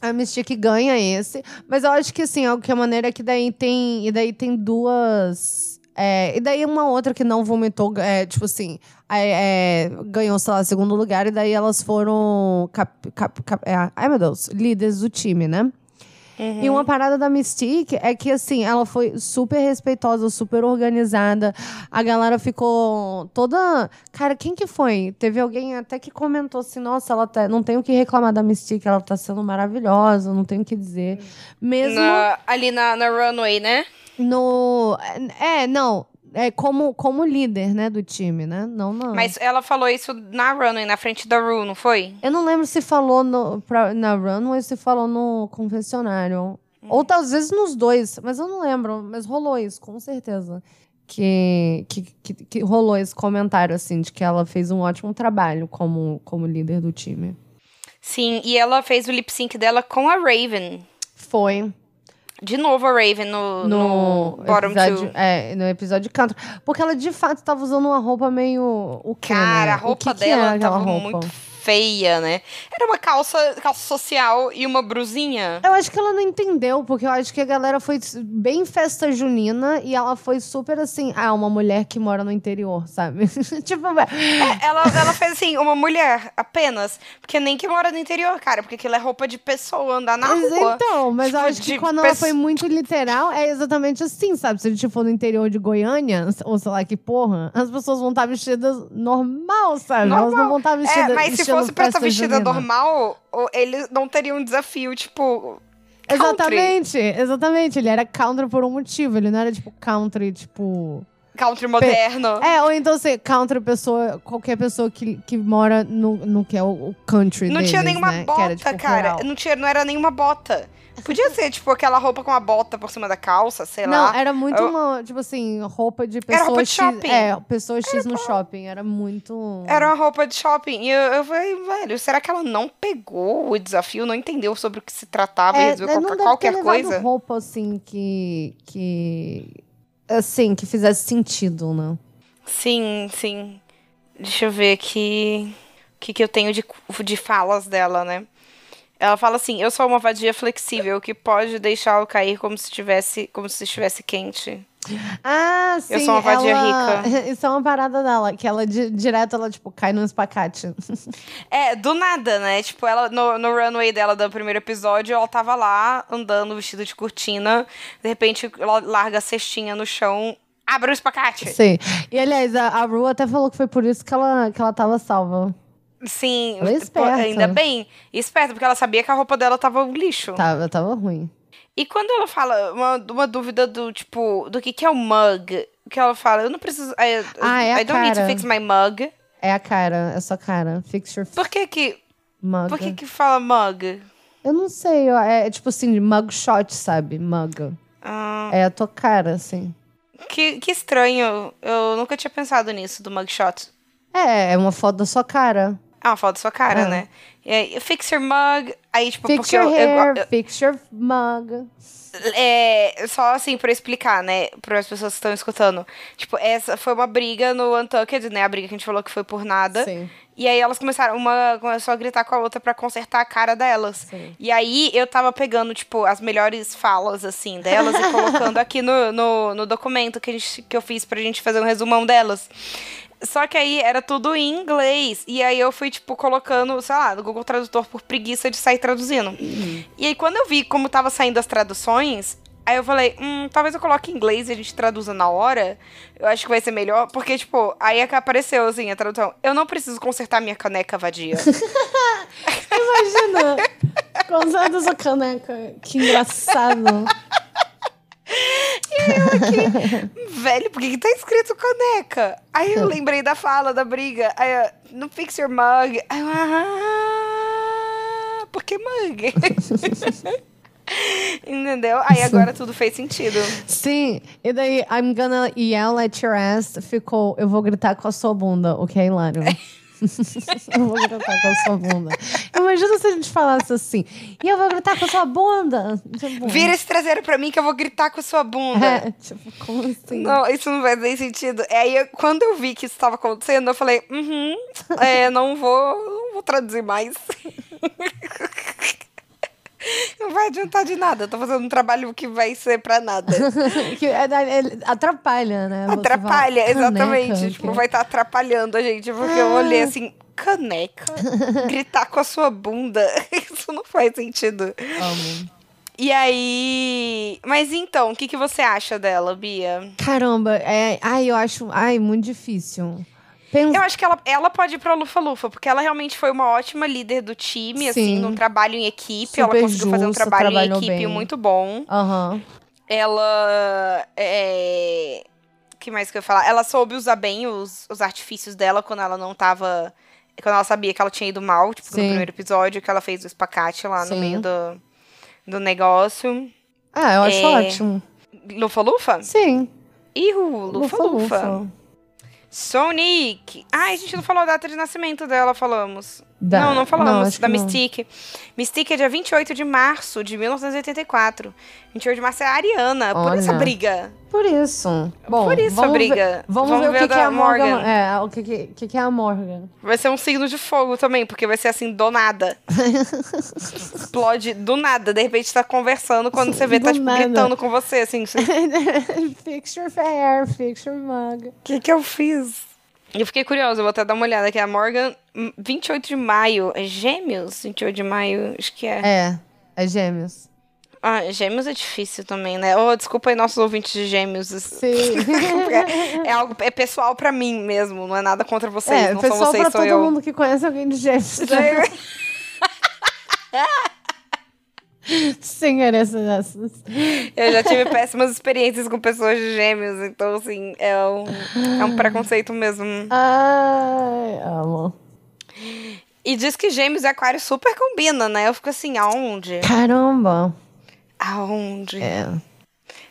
A Mystique ganha esse. Mas eu acho que, assim, algo que a maneira é que daí tem. E daí tem duas. é, e daí uma outra que não vomitou, é, tipo assim, é, é, ganhou, sei lá, segundo lugar, e daí elas foram. cap- cap- cap- é, ai, meu Deus, líderes do time, né? E uma parada da Mystique é que, assim, ela foi super respeitosa, super organizada. A galera ficou toda. Cara, quem que foi? Teve alguém até que comentou assim: nossa, ela tá... não tem o que reclamar da Mystique, ela tá sendo maravilhosa, não tem o que dizer. Mesmo Na- ali na, na runway, né? no. É, não. É como, como líder, né, do time, né? Não, não. Mas ela falou isso na runway, na frente da Ru, não foi? Eu não lembro se falou no, pra, na run ou se falou no confessionário. Ou talvez nos dois, mas eu não lembro. Mas rolou isso, com certeza. Que, que, que, que rolou esse comentário, assim, de que ela fez um ótimo trabalho como, como líder do time. Sim, e ela fez o lip sync dela com a Raven. Foi. De novo a Raven no, No, no Bottom episódio, Two. é, no episódio canto. Porque ela, de fato, tava usando uma roupa meio... O Cara, né? a roupa que que dela era aquela tava roupa? muito feia, né? Era uma calça, calça social e uma brusinha. Eu acho que ela não entendeu, porque eu acho que a galera foi bem festa junina e ela foi super assim, ah, uma mulher que mora no interior, sabe? tipo, É, ela, ela fez assim, uma mulher apenas. Porque nem que mora no interior, cara. Porque aquilo é roupa de pessoa andar na Mas rua. Então, mas eu Tipo, acho que quando ela foi muito literal, é exatamente assim, sabe? Se a gente for no interior de Goiânia, ou sei lá que porra, as pessoas vão estar vestidas normal, sabe? Elas não vão estar vestidas É, mas se vestindo fosse pra estar vestida junina. normal, eles não teriam um desafio, tipo. country. Exatamente, exatamente. Ele era country por um motivo, ele não era tipo country, tipo. Country moderno. É, ou então assim, country pessoa, qualquer pessoa que, que mora no, no que é o, o country Não deles, tinha nenhuma né? bota, era, tipo, cara. rural. Não, tinha, não era nenhuma bota. Podia ser, tipo, aquela roupa com a bota por cima da calça, sei Não, lá. era muito Eu- uma, tipo assim, roupa de Era pessoa roupa de X. shopping. É, pessoa X no shopping. Era muito. Era uma roupa de shopping. E eu, eu falei, velho, será que ela não pegou o desafio, não entendeu sobre o que se tratava e É, resolveu não colocar qualquer coisa? roupa assim que. que. Assim, que fizesse sentido, né? Sim, sim. Deixa eu ver aqui o que, que eu tenho de, de falas dela, né? Ela fala assim: Eu sou uma vadia flexível que pode deixá-lo cair como se estivesse como se estivesse quente. Ah, sim. Eu sou uma vadia ela... rica. Isso é uma parada dela, que ela di- direto ela, tipo, cai no espacate. É, do nada, né? Tipo, ela no, no runway dela do primeiro episódio, ela tava lá andando vestida de cortina. De repente, ela larga a cestinha no chão, abre o espacate. Sim. E aliás, a, a Ru até falou que foi por isso que ela, que ela tava salva. Sim, Ela é esperta. ainda bem. Esperta, porque ela sabia que a roupa dela tava um lixo. Tava, tava ruim. E quando ela fala uma, uma dúvida do tipo, do que, que é o mug, que ela fala, eu não preciso. I, Ah, é a I don't need to cara. fix my mug. É a cara, é sua cara. Fix your Por que que, mug. por que, que fala mug? Eu não sei, ó, é tipo assim, mugshot, sabe? Mug. Ah, É a tua cara, assim. que, que estranho. Eu nunca tinha pensado nisso, do mugshot. É, é uma foto da sua cara. É uma foto da sua cara, Ah. né? E aí, fix your mug. Aí, tipo, Fix porque your eu, eu- hair, eu- fix your mug. É, só assim, pra explicar, né, para as pessoas que estão escutando. Tipo, essa foi uma briga no Untucked, né? A briga que a gente falou que foi por nada. Sim. E aí elas começaram, uma começou a gritar com a outra pra consertar a cara delas. Sim. E aí eu tava pegando, tipo, as melhores falas, assim, delas e colocando aqui no, no, no documento que, a gente, que eu fiz pra gente fazer um resumão delas. Só que aí era tudo em inglês. E aí eu fui, tipo, colocando, sei lá, no Google Tradutor por preguiça de sair traduzindo. E aí quando eu vi como tava saindo as traduções, aí eu falei, hum, talvez eu coloque em inglês e a gente traduza na hora. Eu acho que vai ser melhor. Porque, tipo, aí é apareceu, assim, a tradução. Eu não preciso consertar minha caneca vadia. Imagina! Conserta sua caneca. Que engraçado. Velho, por que, que tá escrito caneca? Aí eu lembrei da fala, da briga. Aí eu, no fix your mug. Aí eu, ah, por que mug? Entendeu? Aí agora tudo fez sentido. Sim, e daí I'm gonna yell at your ass ficou eu vou gritar com a sua bunda, o que é hilário. eu vou gritar com a sua bunda. Imagina se a gente falasse assim, e eu vou gritar com a sua bunda. Tipo, Vira esse traseiro pra mim que eu vou gritar com a sua bunda. É, tipo, como assim? Não, isso não faz nem sentido. Aí, eu- quando eu vi que isso estava acontecendo, eu falei, uhum, é, não vou, não vou traduzir mais. Não vai adiantar de nada. Eu tô fazendo um trabalho que vai ser pra nada. que é- é- atrapalha, né? Atrapalha, exatamente. "Caneca", tipo, que- vai estar atrapalhando a gente. Porque eu olhei assim, caneca? Gritar com a sua bunda. Isso não faz sentido. Amo. E aí. Mas então, o que, que você acha dela, Bia? Caramba, é, ai, eu acho, ai, muito difícil. Pensa, Eu acho que ela, ela pode ir pra Lufa Lufa, porque ela realmente foi uma ótima líder do time, assim, Sim. num trabalho em equipe. Super ela conseguiu fazer um justa, trabalho em equipe bem. muito bom. Aham. Ela. É... que mais que eu ia falar? Ela soube usar bem os, os artifícios dela quando ela não tava. Quando ela sabia que ela tinha ido mal, tipo, no Sim. primeiro episódio, que ela fez o espacate lá no Sim. meio do, do negócio. Ah, eu acho É, ótimo. Lufa Lufa? Sim. Ihu, Lufa Lufa. Sonic! Ai, a gente não falou a data de nascimento dela, falamos. Da- não, não falamos acho da que não. Mystique. Mystique é dia 28 de março de 1984. 28 de março é a Ariana. Por essa Olha. briga. Por isso. Bom, Por isso a vamos briga. Ver, vamos, Vamos ver, ver o que, que é a Morgan. Morgan. É, o que, que, que, é a Morgan. Vai ser um signo de fogo também, porque vai ser assim, do nada. Explode do nada. De repente tá conversando, quando você vê, tá tipo, nada. gritando com você, assim. O fix your hair, fix your mug. que que eu fiz? Eu fiquei curiosa, eu vou até dar uma olhada aqui. A Morgan, 28 de maio. É gêmeos? 28 de maio, acho que é. É, é gêmeos. Ah, gêmeos é difícil também, né? Oh, desculpa aí, nossos ouvintes de gêmeos. Sim. É, é algo é pessoal pra mim mesmo, não é nada contra vocês. é, não são pessoal vocês, pra sou todo eu. mundo que conhece alguém de gêmeos. Sim, era essas. essas. Eu já tive péssimas experiências com pessoas de gêmeos, então, assim, é um, é um preconceito mesmo. Ai, amo. E diz que gêmeos e aquário super combina, né? Eu fico assim, aonde? Caramba. Aonde? É.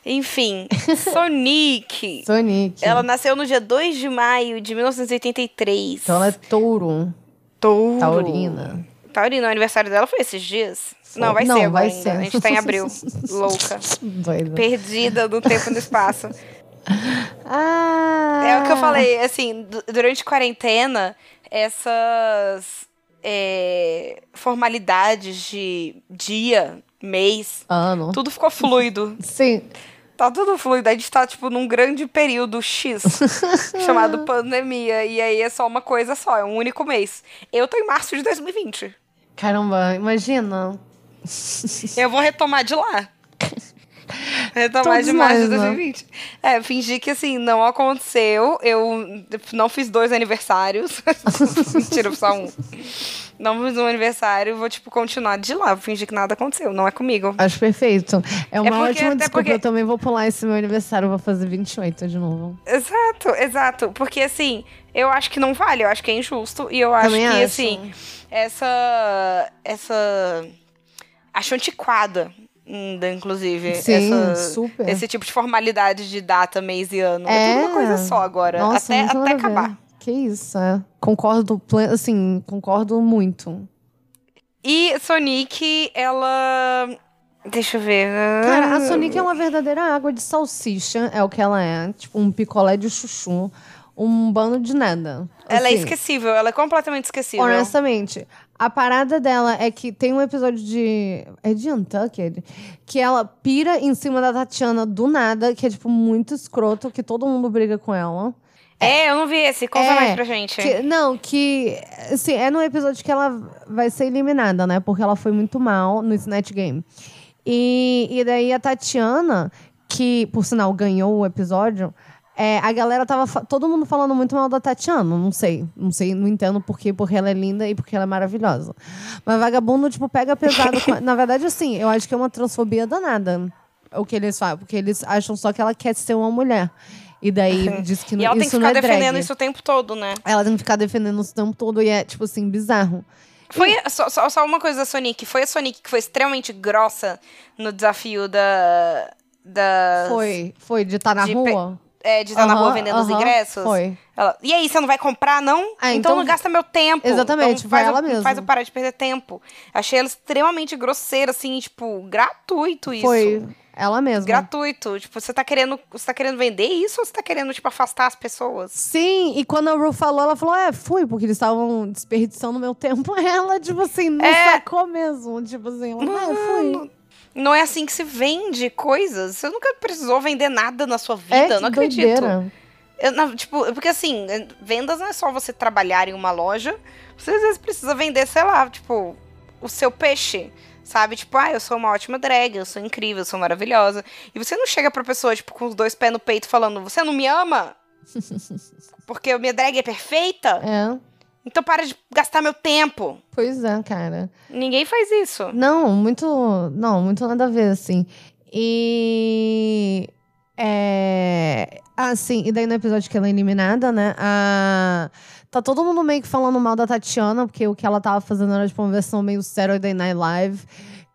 Enfim, Sonic. Sonic. Ela nasceu no dia 2 de maio de 1983. Então ela é touro. Touro. Taurina. Taurina, o aniversário dela foi esses dias? Não, vai Não, ser agora vai ainda. ser. A gente tá em abril. Louca. Doida. Perdida no tempo e no espaço. Ah! É o que eu falei, assim, du- durante quarentena, essas é, formalidades de dia, mês, Ano. tudo ficou fluido. Sim. Tá tudo fluido. A gente tá, tipo, num grande período X, chamado pandemia. E aí é só uma coisa só, é um único mês. Eu tô em março de 2020. Caramba, imagina. Eu vou retomar de lá. Retomar de março de nós, né? 2020. É, fingir que assim, não aconteceu. Eu não fiz dois aniversários. Mentira, só um. Não fiz um aniversário, vou, tipo, continuar de lá. Vou fingir que nada aconteceu. Não é comigo. Acho perfeito. É uma porque- ótima desculpa. porque- Eu também vou pular esse meu aniversário, vou fazer 28 de novo. Exato, exato. Porque assim, eu acho que não vale, eu acho que é injusto. E eu acho Também que, acho. assim, essa. Essa. Acho antiquada. Ainda, inclusive. Sim, essa. Esse tipo de formalidade de data, mês e ano. É, É. tudo uma coisa só agora. Nossa, até até acabar. Que isso, é. Concordo, assim, concordo muito. E Sonic, ela. Deixa eu ver. Cara, a Sonic é uma verdadeira água de salsicha, é o que ela é. Tipo, um picolé de chuchu, um bando de nada. Ela é Assim, esquecível, ela é completamente esquecível. Honestamente, a parada dela é que tem um episódio de. É de Untucked? Que ela pira em cima da Tatiana do nada, que é, tipo, muito escroto, que todo mundo briga com ela. É, eu não vi esse. Conta É, mais pra gente. Que- não, que. Assim, é no episódio que ela vai ser eliminada, né? Porque ela foi muito mal no Snatch Game. E, e daí a Tatiana, que, por sinal, ganhou o episódio. É, a galera tava. Todo mundo falando muito mal da Tatiana. Não sei. Não sei, não entendo por quê, porque ela é linda e porque ela é maravilhosa. Mas vagabundo, tipo, pega pesado. com- Na verdade, assim, eu acho que é uma transfobia danada. O que eles falam. Porque eles acham só que ela quer ser uma mulher. E daí diz que E não, ela tem que isso ficar é defendendo drag. isso o tempo todo, né? Ela tem que ficar defendendo isso o tempo todo e é, tipo assim, bizarro. Foi só, só, só uma coisa da Sonic. Foi a Sonic que foi extremamente grossa no desafio da. da Foi, foi de estar na de rua. É, de estar na rua vendendo os aham, ingressos. foi. Ela, e aí, você não vai comprar, não? Ah, então, então- não gasta meu tempo. Exatamente, então vai faz ela eu, mesmo. Faz eu parar de perder tempo. Achei ela extremamente grosseira, assim, tipo, gratuito isso. Foi ela mesma. Gratuito. Tipo, você tá querendo. Você tá querendo vender isso ou você tá querendo, tipo, afastar as pessoas? Sim, e quando a Ru falou, ela falou: é, fui, porque eles estavam desperdiçando meu tempo. Ela, tipo assim, não É. sacou mesmo. Tipo assim, ela, é, fui. Não é assim que se vende coisas. Você nunca precisou vender nada na sua vida. É, eu não acredito. Eu, não, tipo, porque assim, vendas não é só você trabalhar em uma loja. Você às vezes precisa vender, sei lá, tipo, o seu peixe. Sabe? Tipo, ah, eu sou uma ótima drag, eu sou incrível, eu sou maravilhosa. E você não chega pra pessoa, tipo, com os dois pés no peito falando, você não me ama? Porque a minha drag é perfeita? É, Então para de gastar meu tempo. pois é, cara. Ninguém faz isso. Não, muito. Não, muito nada a ver, assim. E. É. Assim, e daí no episódio que ela é eliminada, né? A... Tá todo mundo meio que falando mal da Tatiana, porque o que ela tava fazendo era tipo uma versão meio Saturday Night Live,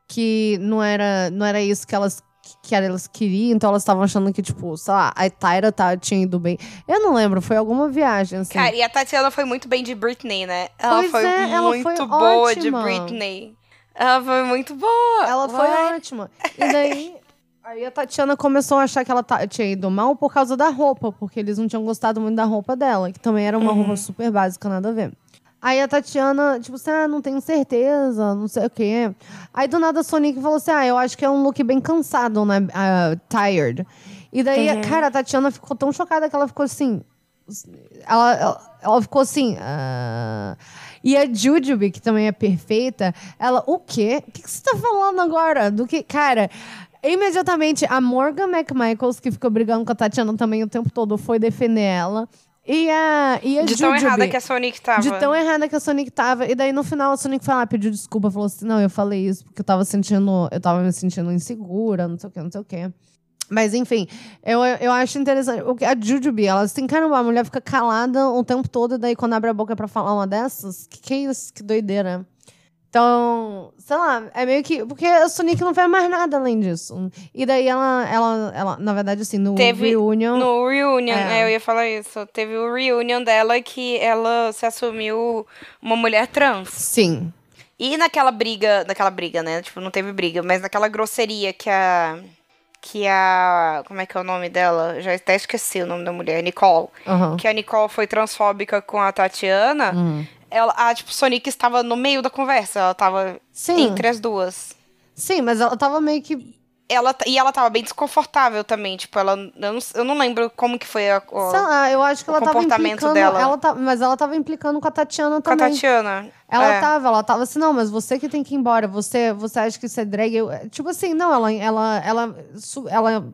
que não era, não era isso que elas que elas queriam, então elas estavam achando que, tipo, sei lá, a Tyra tá, tinha ido bem. Eu não lembro, foi alguma viagem, assim. Cara, e a Tatiana foi muito bem de Britney, né? Ela Pois foi é, ela muito foi boa de ótima. Britney. Ela foi muito boa. Ela foi ótima. E daí, aí a Tatiana começou a achar que ela ta- tinha ido mal por causa da roupa, porque eles não tinham gostado muito da roupa dela, que também era uma roupa super básica, nada a ver. Aí a Tatiana, tipo assim, ah, não tenho certeza, não sei o quê. Aí do nada a Sonic falou assim: ah, eu acho que é um look bem cansado, né? ah, tired. E daí, cara, a Tatiana ficou tão chocada que ela ficou assim. Ela, ela, ela ficou assim. ah. E a Jujubee, que também é perfeita, ela, o quê? O que, que você tá falando agora? Do que. Cara, imediatamente a Morgan McMichaels, que ficou brigando com a Tatiana também o tempo todo, foi defender ela. E a, e a De tão errada que a Sonic tava. de tão errada que a Sonic tava. E daí no final a Sonic foi lá, pediu desculpa, falou assim: não, eu falei isso porque eu tava sentindo. Eu tava me sentindo insegura, não sei o que, não sei o que. Mas enfim, eu, eu acho interessante. O que a Jujubee, ela assim, caramba, a mulher fica calada o tempo todo, e daí quando abre a boca pra falar uma dessas, que que é isso? Que doideira. Então, sei lá, é meio que. Porque a Sonic não faz mais nada além disso. E daí ela, ela, ela na verdade, assim, no Teve Reunion. No Reunion, É. é, eu ia falar isso. Teve o Reunion dela que ela se assumiu uma mulher trans. Sim. E naquela briga, naquela briga, né? Tipo, não teve briga, mas naquela grosseria que a. Que a. Como é que é o nome dela? Já até esqueci o nome da mulher, Nicole. Aham. Que a Nicole foi transfóbica com a Tatiana. Uhum. Ela, a, tipo, Sonic estava no meio da conversa. Ela tava Sim. entre as duas. Sim, mas ela tava meio que Ela, e ela tava bem desconfortável também. Tipo, ela. Eu não, eu não lembro como que foi a. o- lá, eu acho que ela tava comportamento implicando. dela. Ela tá, mas ela tava implicando com a Tatiana com a também. Tatiana. Ela É. tava, ela tava assim, não, mas você que tem que ir embora. Você, você acha que isso é drag? Eu- tipo assim, não, ela, ela, ela, su- ela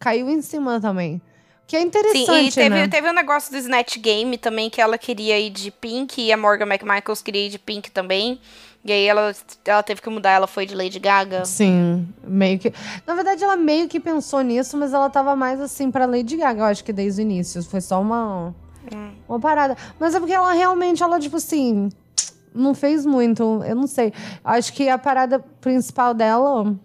caiu em cima também. Que é Sim, interessante, e teve, né? teve um negócio do Snatch Game também, que ela queria ir de Pink e a Morgan McMichaels queria ir de Pink também. E aí ela, ela teve que mudar, ela foi de Lady Gaga. Sim, meio que. Na verdade, ela meio que pensou nisso, mas ela tava mais assim pra Lady Gaga, eu acho que desde o início. Foi só uma. Hum. Uma parada. Mas é porque ela realmente, ela, tipo assim. Não fez muito. Eu não sei. Acho que a parada principal dela.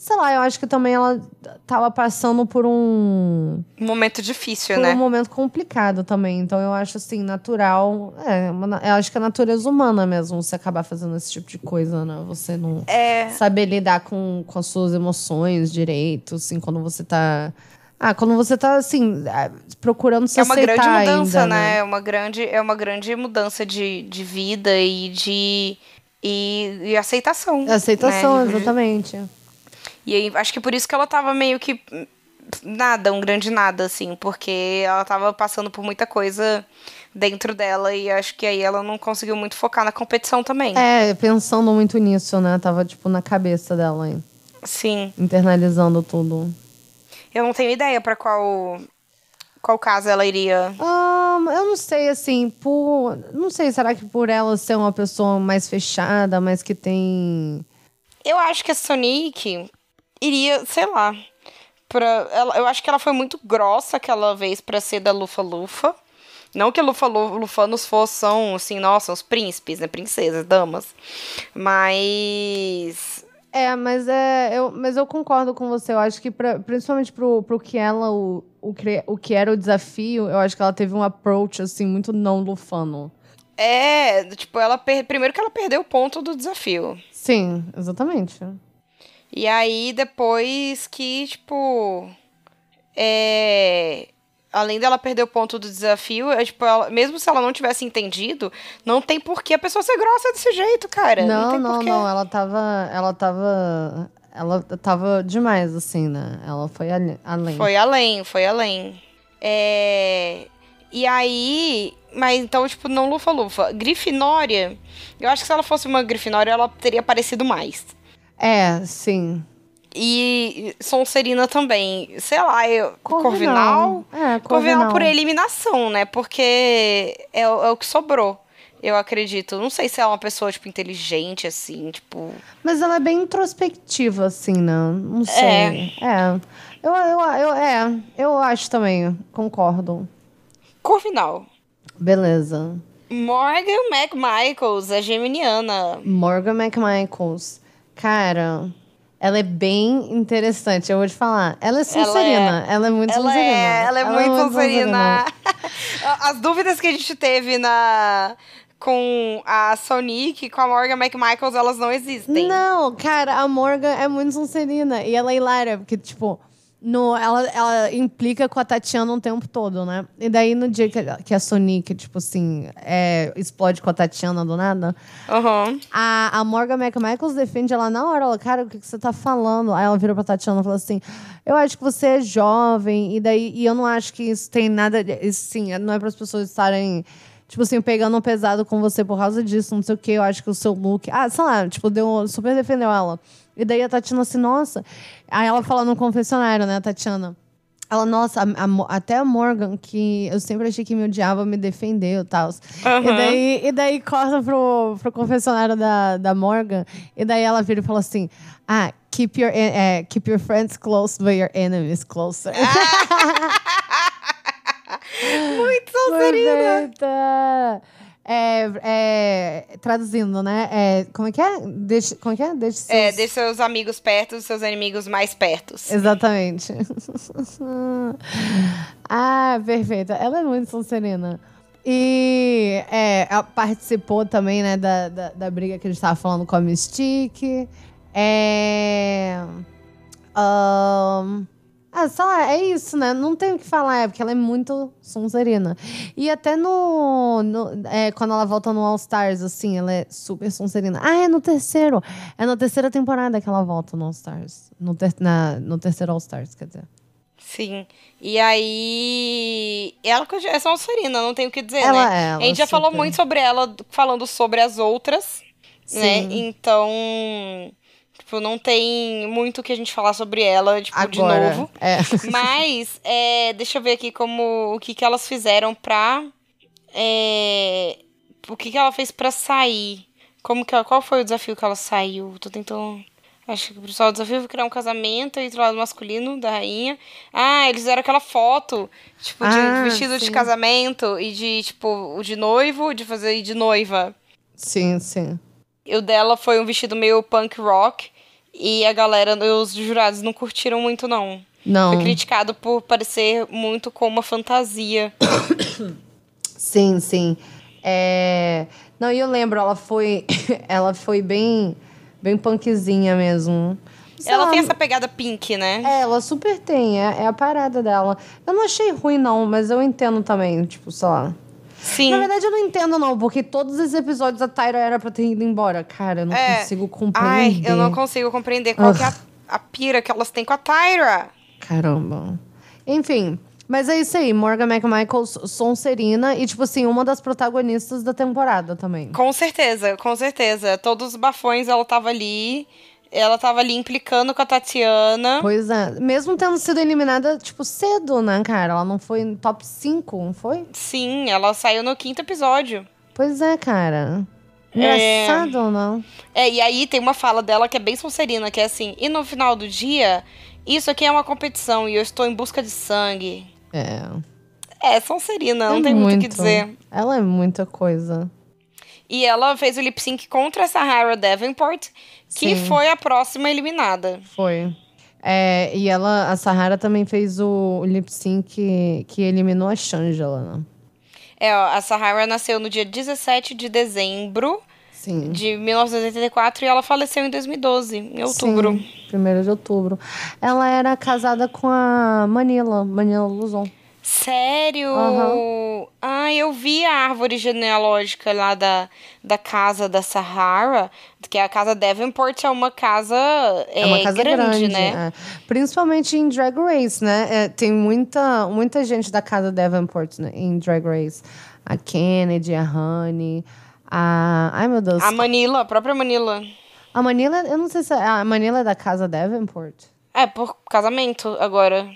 Sei lá, eu acho que também ela tava passando por um. Um momento difícil, Por né? um momento complicado também. Então eu acho assim, natural. É, uma eu acho que é a natureza humana mesmo você acabar fazendo esse tipo de coisa, né? Você não É. saber lidar com, com as suas emoções direito, assim, quando você tá. Ah, quando você tá, assim, ah, procurando se É uma aceitar grande mudança, ainda, né? É uma grande, é uma grande mudança de, de vida e de. E, e aceitação. Aceitação, né? Exatamente. E aí, acho que por isso que ela tava meio que nada, um grande nada, assim, porque ela tava passando por muita coisa dentro dela e acho que aí ela não conseguiu muito focar na competição também. É, pensando muito nisso, né? Tava, tipo, na cabeça dela, hein? Sim. internalizando tudo. Eu não tenho ideia pra qual qual caso ela iria. Ahn, eu não sei, assim, por. Não sei, será que por ela ser uma pessoa mais fechada, mas que tem. Eu acho que a Sonic iria, sei lá, pra, ela, eu acho que ela foi muito grossa aquela vez pra ser da Lufa Lufa. Não que Lufa Lu- Lufanos fossem, assim, nossa, os príncipes, né? Princesas, damas. Mas. É, mas é. Eu, mas eu concordo com você. Eu acho que, pra, principalmente pro, pro que ela, o, o, que- o que era o desafio, eu acho que ela teve um approach, assim, muito não lufano. É, tipo, ela per- primeiro que ela perdeu o ponto do desafio. Sim, exatamente. E aí, depois que, tipo. É. Além dela perder o ponto do desafio, é, tipo, ela- mesmo se ela não tivesse entendido, não tem por que a pessoa ser grossa desse jeito, cara. Não, Não, não, não. Ela tava. Ela tava. Ela tava demais, assim, né? Ela foi além. Foi além, foi além. É. E aí. Mas então, tipo, não lufa-lufa. Grifinória. Eu acho que se ela fosse uma Grifinória, ela teria aparecido mais. É, sim. E Sonserina também. Sei lá, eu. Corvinal. Corvinal. É, Corvinal Corvinal. por eliminação, né? Porque é, o- é o que sobrou. Eu acredito. Não sei se é uma pessoa, tipo, inteligente, assim, tipo. Mas ela é bem introspectiva, assim, né? Não sei. É. Eu, eu, eu, é, eu acho também, concordo. Corvinal. Beleza. Morgan McMichaels, a geminiana. Morgan McMichaels. Cara, Ela é bem interessante, eu vou te falar. Ela é Sonserina. Ela é, muito Ela Sonserina. é, ela é muito Sonserina. As dúvidas que a gente teve na com a Sonic, com a Morgan McMichaels, elas não existem. Não, cara, a Morgan é muito Sonserina. E ela é hilária, porque, tipo, no, ela, ela implica com a Tatiana o tempo todo, né? E daí, no dia que, a- que a Sonic, tipo assim, é, explode com a Tatiana do nada, Aham. a, a Morgan McMichaels defende ela na hora. Ela, cara, o que, que você tá falando? Aí ela vira pra Tatiana e fala assim: Eu acho que você é jovem, e daí e eu não acho que isso tem nada. sim, não é para as pessoas estarem. Tipo assim, pegando pesado com você por causa disso, não sei o quê. Eu acho que o seu look. Ah, sei lá, tipo, deu, super defendeu ela. E daí a Tatiana assim, nossa. Aí ela fala no confessionário, né, Tatiana? Ela, nossa, a- a até a Morgan, que eu sempre achei que me odiava, me defendeu e tal. E, daí, e daí corta pro, pro confessionário da, da Morgan. E daí ela vira e fala assim: Ah, keep your, eh, keep your friends close, but your enemies closer. Muito Sonserina. É, é, traduzindo, né? É, como é que é? Deixa, como é que é? Deixa seus... É, deixe seus amigos perto dos seus inimigos mais perto. Exatamente. ah, perfeita. Ela é muito Sonserina. E é, ela participou também, né, da, da, da briga que a gente tava falando com a Mystique. É. ahn, ah, sei lá, é isso, né? Não tem o que falar, é porque ela é muito Sonserina. E até no. no- é, quando ela volta no All Stars, assim, ela é super Sonserina. Ah, é no terceiro. É na terceira temporada que ela volta no All Stars. No, ter, na, no terceiro All Stars, quer dizer. Sim. E aí. Ela é Sonserina, não tem o que dizer, Ela né? é, ela a gente já falou super. muito sobre ela, falando sobre as outras, né? Sim. Então. Tipo, não tem muito o que a gente falar sobre ela, tipo, de Agora. novo. É. Mas, é, deixa eu ver aqui como o que, que elas fizeram pra. é, o que, que ela fez pra sair. Como que ela- qual foi o desafio que ela saiu? Tô tentando. Acho que o principal desafio foi criar um casamento entre o lado masculino da rainha. Ah, eles fizeram aquela foto, tipo, de Ah, vestido de sim. casamento e de, tipo, o de noivo, de fazer de noiva. Sim, sim. E o dela foi um vestido meio punk rock. E a galera, os jurados não curtiram muito, não. Não. Foi criticado por parecer muito com uma fantasia. Sim, sim. É... Não, e eu lembro, ela foi. ela foi bem. Bem punkzinha mesmo. Sei ela lá, tem essa pegada pink, né? É, ela super tem, é, é a parada dela. Eu não achei ruim, não, mas eu entendo também, tipo, sei lá. Sim. Na verdade, eu não entendo, não, porque todos os episódios a Tyra era pra ter ido embora. Cara, eu não É. consigo Ai, compreender. eu não consigo compreender qual é a, a pira que elas têm com a Tyra. Caramba. Enfim, mas é isso aí. Morgan McMichael, Sonserina e, tipo assim, uma das protagonistas da temporada também. Com certeza, com certeza. Todos os bafões ela tava ali. Ela tava ali implicando com a Tatiana. Pois é. Mesmo tendo sido eliminada, tipo, cedo, né, cara? Ela não foi no top 5, não foi? Sim, ela saiu no quinto episódio. Pois é, cara. É. Engraçado ou não? É, e aí tem uma fala dela que é bem sonserina, que é assim, e no final do dia, isso aqui é uma competição e eu estou em busca de sangue. É. É, sonserina, não É tem muito o que dizer. Ela é muita coisa. E ela fez o lip sync contra a Sahara Davenport, que Sim. foi a próxima eliminada. Foi. É, e ela, a Sahara também fez o, o lip sync que, que eliminou a Shangela, né? É, ó, a Sahara nasceu no dia 17 de dezembro Sim. de 1984 e ela faleceu em 2012, em outubro. Sim, primeiro de outubro. Ela era casada com a Manila, Manila Luzon. Sério? Aham. Ah, eu vi a árvore genealógica lá da, da casa da Sahara, que a casa Davenport é uma casa, é, É uma casa grande, né? é. Principalmente em Drag Race, né? É, tem muita, muita gente da casa Davenport né, em Drag Race. A Kennedy, a Honey, a... Ai, meu Deus. A Manila, a própria Manila. A Manila, eu não sei se a Manila é da casa Davenport. É, por casamento agora.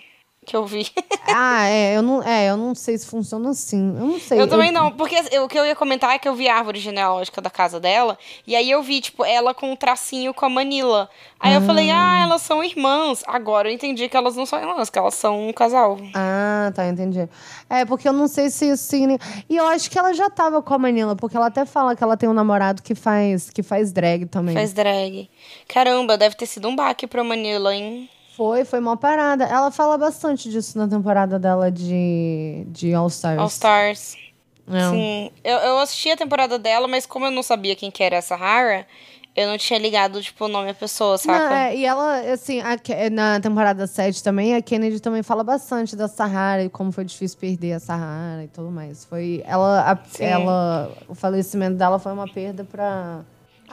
Que eu vi. Ah, é eu, não, é, eu não sei se funciona assim. Eu não sei. Eu também não, porque eu- o que eu ia comentar é que eu vi a árvore genealógica da casa dela, e aí eu vi, tipo, ela com um tracinho com a Manila. Aí eu falei, ah, elas são irmãs. Agora eu entendi que elas não são irmãs, que elas são um casal. Ah, tá, entendi. É, porque eu não sei se isso significa. E eu acho que ela já tava com a Manila, porque ela até fala que ela tem um namorado que faz, que faz drag também. Faz drag. Caramba, deve ter sido um baque pra Manila, hein? Foi, foi uma parada. Ela fala bastante disso na temporada dela de, de All Stars. All Stars. É. Sim. Eu, eu assisti a temporada dela, mas como eu não sabia quem que era essa Sahara, eu não tinha ligado, tipo, o nome da pessoa, saca? Não, é, e ela, assim, a na temporada 7 também, a Kennedy também fala bastante da Sahara e como foi difícil perder a Sahara e tudo mais. Foi. Ela. a- ela o falecimento dela foi uma perda pra.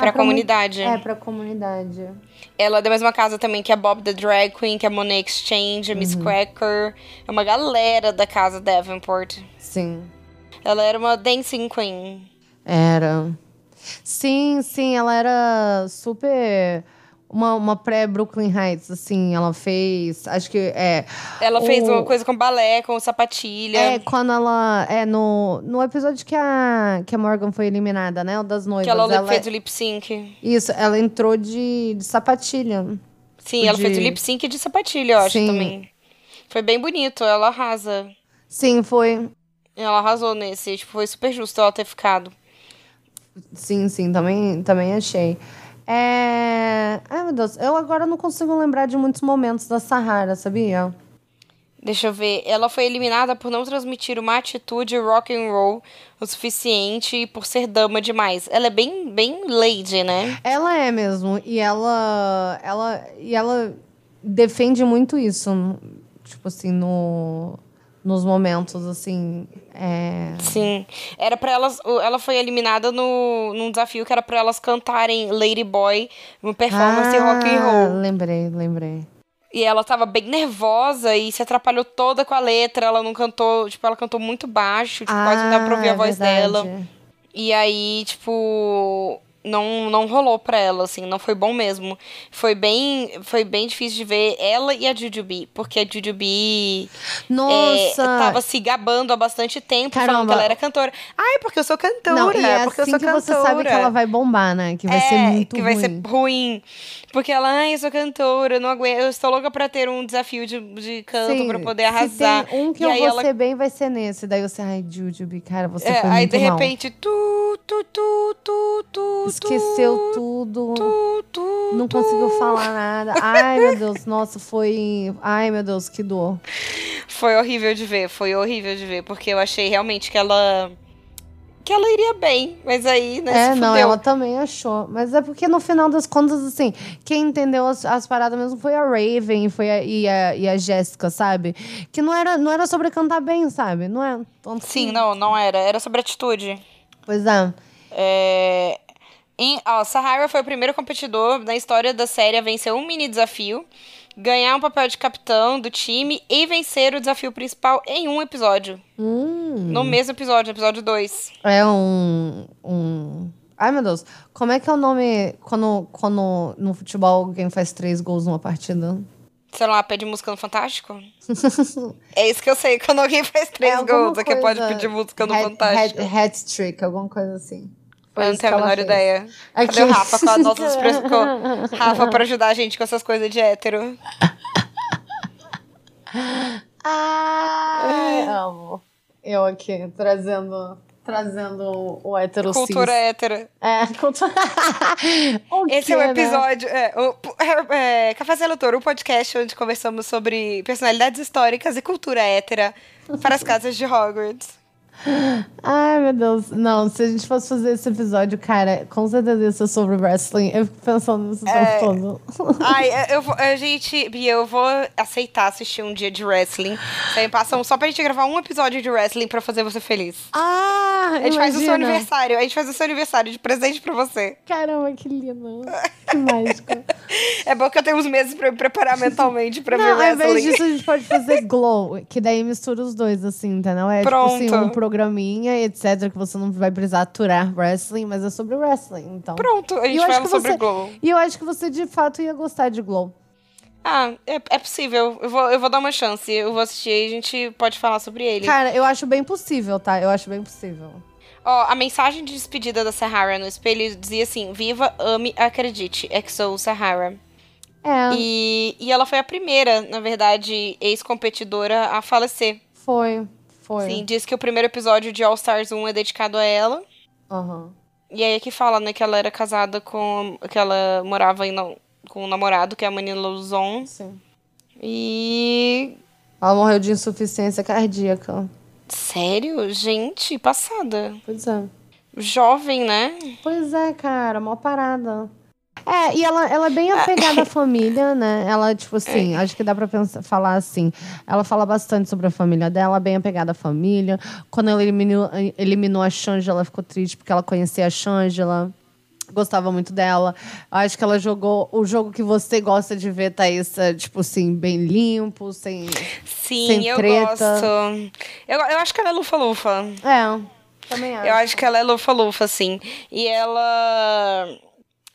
Pra ah, comunidade. mu- É, pra comunidade. Ela é da mesma casa também que a Bob the Drag Queen, que é a Monet Exchange, a Uhum. Miss Cracker. É uma galera da casa Davenport. Sim. Ela era uma dancing queen. Era. Sim, sim, ela era super. Uma, uma pré-Brooklyn Heights, assim, ela fez. Acho que é. Ela fez o- uma coisa com balé, com sapatilha. É, quando ela. É, no, no episódio que a, que a Morgan foi eliminada, né? O das noivas. que ela, ela fez o lip sync. Isso, ela entrou de, de sapatilha. Sim, ela de- fez o lip sync de sapatilha, eu acho Sim. também. Foi bem bonito, ela arrasa. Sim, foi. Ela arrasou nesse, tipo, foi super justo ela ter ficado. Sim, sim, também, também achei. É... Ai, meu Deus, eu agora não consigo lembrar de muitos momentos da Sahara, sabia? Deixa eu ver. Ela foi eliminada por não transmitir uma atitude rock and roll o suficiente e por ser dama demais. Ela é bem, bem lady, né? Ela é mesmo, e ela, ela, e ela defende muito isso, tipo assim, no, nos momentos, assim, é... Sim. Era pra elas. Ela foi eliminada no, num desafio que era pra elas cantarem Lady Boy, uma performance Ah, rock and roll. lembrei, lembrei. E ela tava bem nervosa e se atrapalhou toda com a letra. Ela não cantou, tipo, ela cantou muito baixo, tipo, quase não dava pra ouvir a é voz verdade. dela. E aí, tipo, não, não rolou pra ela, assim, não foi bom mesmo. Foi bem, foi bem difícil de ver ela e a Jujubee, porque a Jujubee é, Nossa! tava se gabando há bastante tempo, falando Caramba. que ela era cantora. Ai, porque eu sou cantora, Não, e é porque eu assim sou que cantora. você sabe que ela vai bombar, né? Que vai é, ser muito que vai ruim. ser ruim. Porque ela, ai, eu sou cantora, eu não aguento, eu estou louca pra ter um desafio de, de canto Sim, pra poder se arrasar. tem um que e eu aí vou ela ser bem, vai ser nesse. Daí você, ai, Jujubee, cara, você É, foi aí muito de mal. repente, tu, tu, tu, tu, tu, Esqueceu tudo. tu, tu, Não conseguiu falar nada. Ai, meu Deus, nossa, foi. Ai, meu Deus, que dor. Foi horrível de ver, foi horrível de ver, porque eu achei realmente que ela. que ela iria bem, mas aí, né, É, se não, ela também achou. Mas é porque no final das contas, assim, quem entendeu as, as paradas mesmo foi a Raven foi a, e a, e a Jéssica, sabe? Que não era, não era sobre cantar bem, sabe? Não é? Sim, não, não era, era sobre atitude. Pois é. É... Em, ó, Sahara foi o primeiro competidor na história da série a vencer um mini desafio, ganhar um papel de capitão do time e vencer o desafio principal em um episódio. Hum. No mesmo episódio, episódio 2. É um, um. Ai, meu Deus. Como é que é o nome quando, quando no futebol alguém faz três gols numa partida? Sei lá, pede música no Fantástico? é isso que eu sei, quando alguém faz três É gols, aqui pode coisa- pedir música no Hat- Fantástico. hat- Hat-trick, alguma coisa assim. Foi eu não tenho a menor fez. ideia. Aqui. Cadê o Rafa com as nossas expressões? com- Rafa pra ajudar a gente com essas coisas de hétero. Ai, amo. Eu aqui, trazendo, trazendo o, o hétero Cultura cis. hétero. É, cultura... o Esse é o né? episódio. É, o, é, Café Seletor, um podcast onde conversamos sobre personalidades históricas e cultura hétera para as casas de Hogwarts. Ai, meu Deus. Não, se a gente fosse fazer esse episódio, cara, com certeza ia ser sobre wrestling. Eu fico pensando nisso É. todo. Ai, eu vou, a gente, Bia, eu vou aceitar assistir um dia de wrestling. Você me passa um- só pra gente gravar um episódio de wrestling pra fazer você feliz. Ah, A gente faz o seu imagina. aniversário, a gente faz o seu aniversário de presente pra você. Caramba, que lindo. Que mágico. É bom que eu tenho uns meses pra me preparar mentalmente pra Não, ver ao invés wrestling. disso, a gente pode fazer Glow, que daí mistura os dois, assim, entendeu? É tipo assim, Pronto. um programinha, etc, que você não vai precisar aturar wrestling, mas é sobre wrestling, então. Pronto, a gente fala sobre você- Glow. E eu acho que você, de fato, ia gostar de Glow. Ah, é, é possível. Eu vou, eu vou dar uma chance. Eu vou assistir e a gente pode falar sobre ele. Cara, eu acho bem possível, tá? Eu acho bem possível. Ó, a mensagem de despedida da Sahara no espelho dizia assim: Viva, ame, acredite. Exo Sahara. É, E, e ela foi a primeira, na verdade, ex-competidora a falecer. foi. Foi. Sim, diz que o primeiro episódio de All Stars 1 é dedicado a ela. Aham. E aí é que fala, né, que ela era casada com. que ela morava em, com um namorado, que é a Manila Luzon. Sim. E. Ela morreu de insuficiência cardíaca. Sério? Gente, passada. Pois é. Jovem, né? Pois é, cara, mó parada. É, e ela, ela é bem apegada à família, né? Ela, tipo assim, acho que dá pra pensar, falar assim. Ela fala bastante sobre a família dela, bem apegada à família. Quando ela eliminou, eliminou a Shangela, ela ficou triste porque ela conhecia a Shangela. Gostava muito dela. Acho que ela jogou o jogo que você gosta de ver, Thaís, é, tipo assim, bem limpo, sem. Sim, Sem eu treta. gosto. Eu, eu acho que ela é lufa-lufa. É, também acho. Eu acho que ela é lufa-lufa, sim. E ela.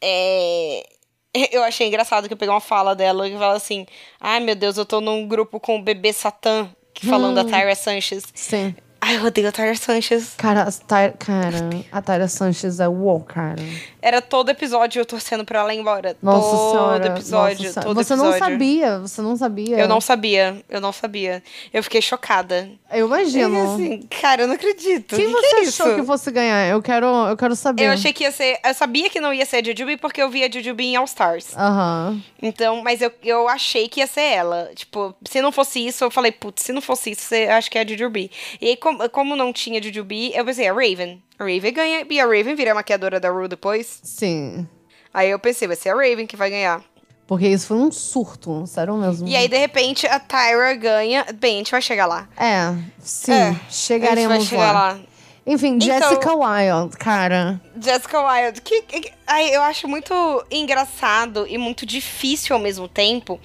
É. Eu achei engraçado que eu peguei uma fala dela que fala assim: Ai meu Deus, eu tô num grupo com o bebê Satã, falando da Tyra Sanchez. Sim. Ai, eu odeio a Tyra Sanchez. Cara, a Tyra, cara, a Tyra Sanchez é uou, cara. Era todo episódio eu torcendo pra ela ir embora. Nossa todo senhora. episódio, nossa todo você episódio. não sabia, você não sabia. Eu não sabia, eu não sabia. Eu fiquei chocada. Eu imagino. E assim, cara, eu não acredito. Quem que você que é achou que fosse ganhar? Eu quero, eu quero saber. Eu achei que ia ser. Eu sabia que não ia ser a Jujubee porque eu via a Jujubee em All Stars. Aham. Então, mas eu, eu achei que ia ser ela. Tipo, se não fosse isso, eu falei, putz, se não fosse isso, acho que é a Jujubee. E aí, como, como não tinha Jujubee, eu pensei, a Raven. A Raven ganha. E a Raven vira a maquiadora da Ru depois. Sim. Aí eu pensei, vai ser a Raven que vai ganhar. Porque isso foi um surto, sério mesmo. E aí, de repente, a Tyra ganha. Bem, a gente vai chegar lá. É, sim, É, chegaremos a gente vai chegar lá. lá. Enfim, Então- Jessica Wilde, cara. Jessica Wilde, que, que- ai, eu acho muito engraçado e muito difícil ao mesmo tempo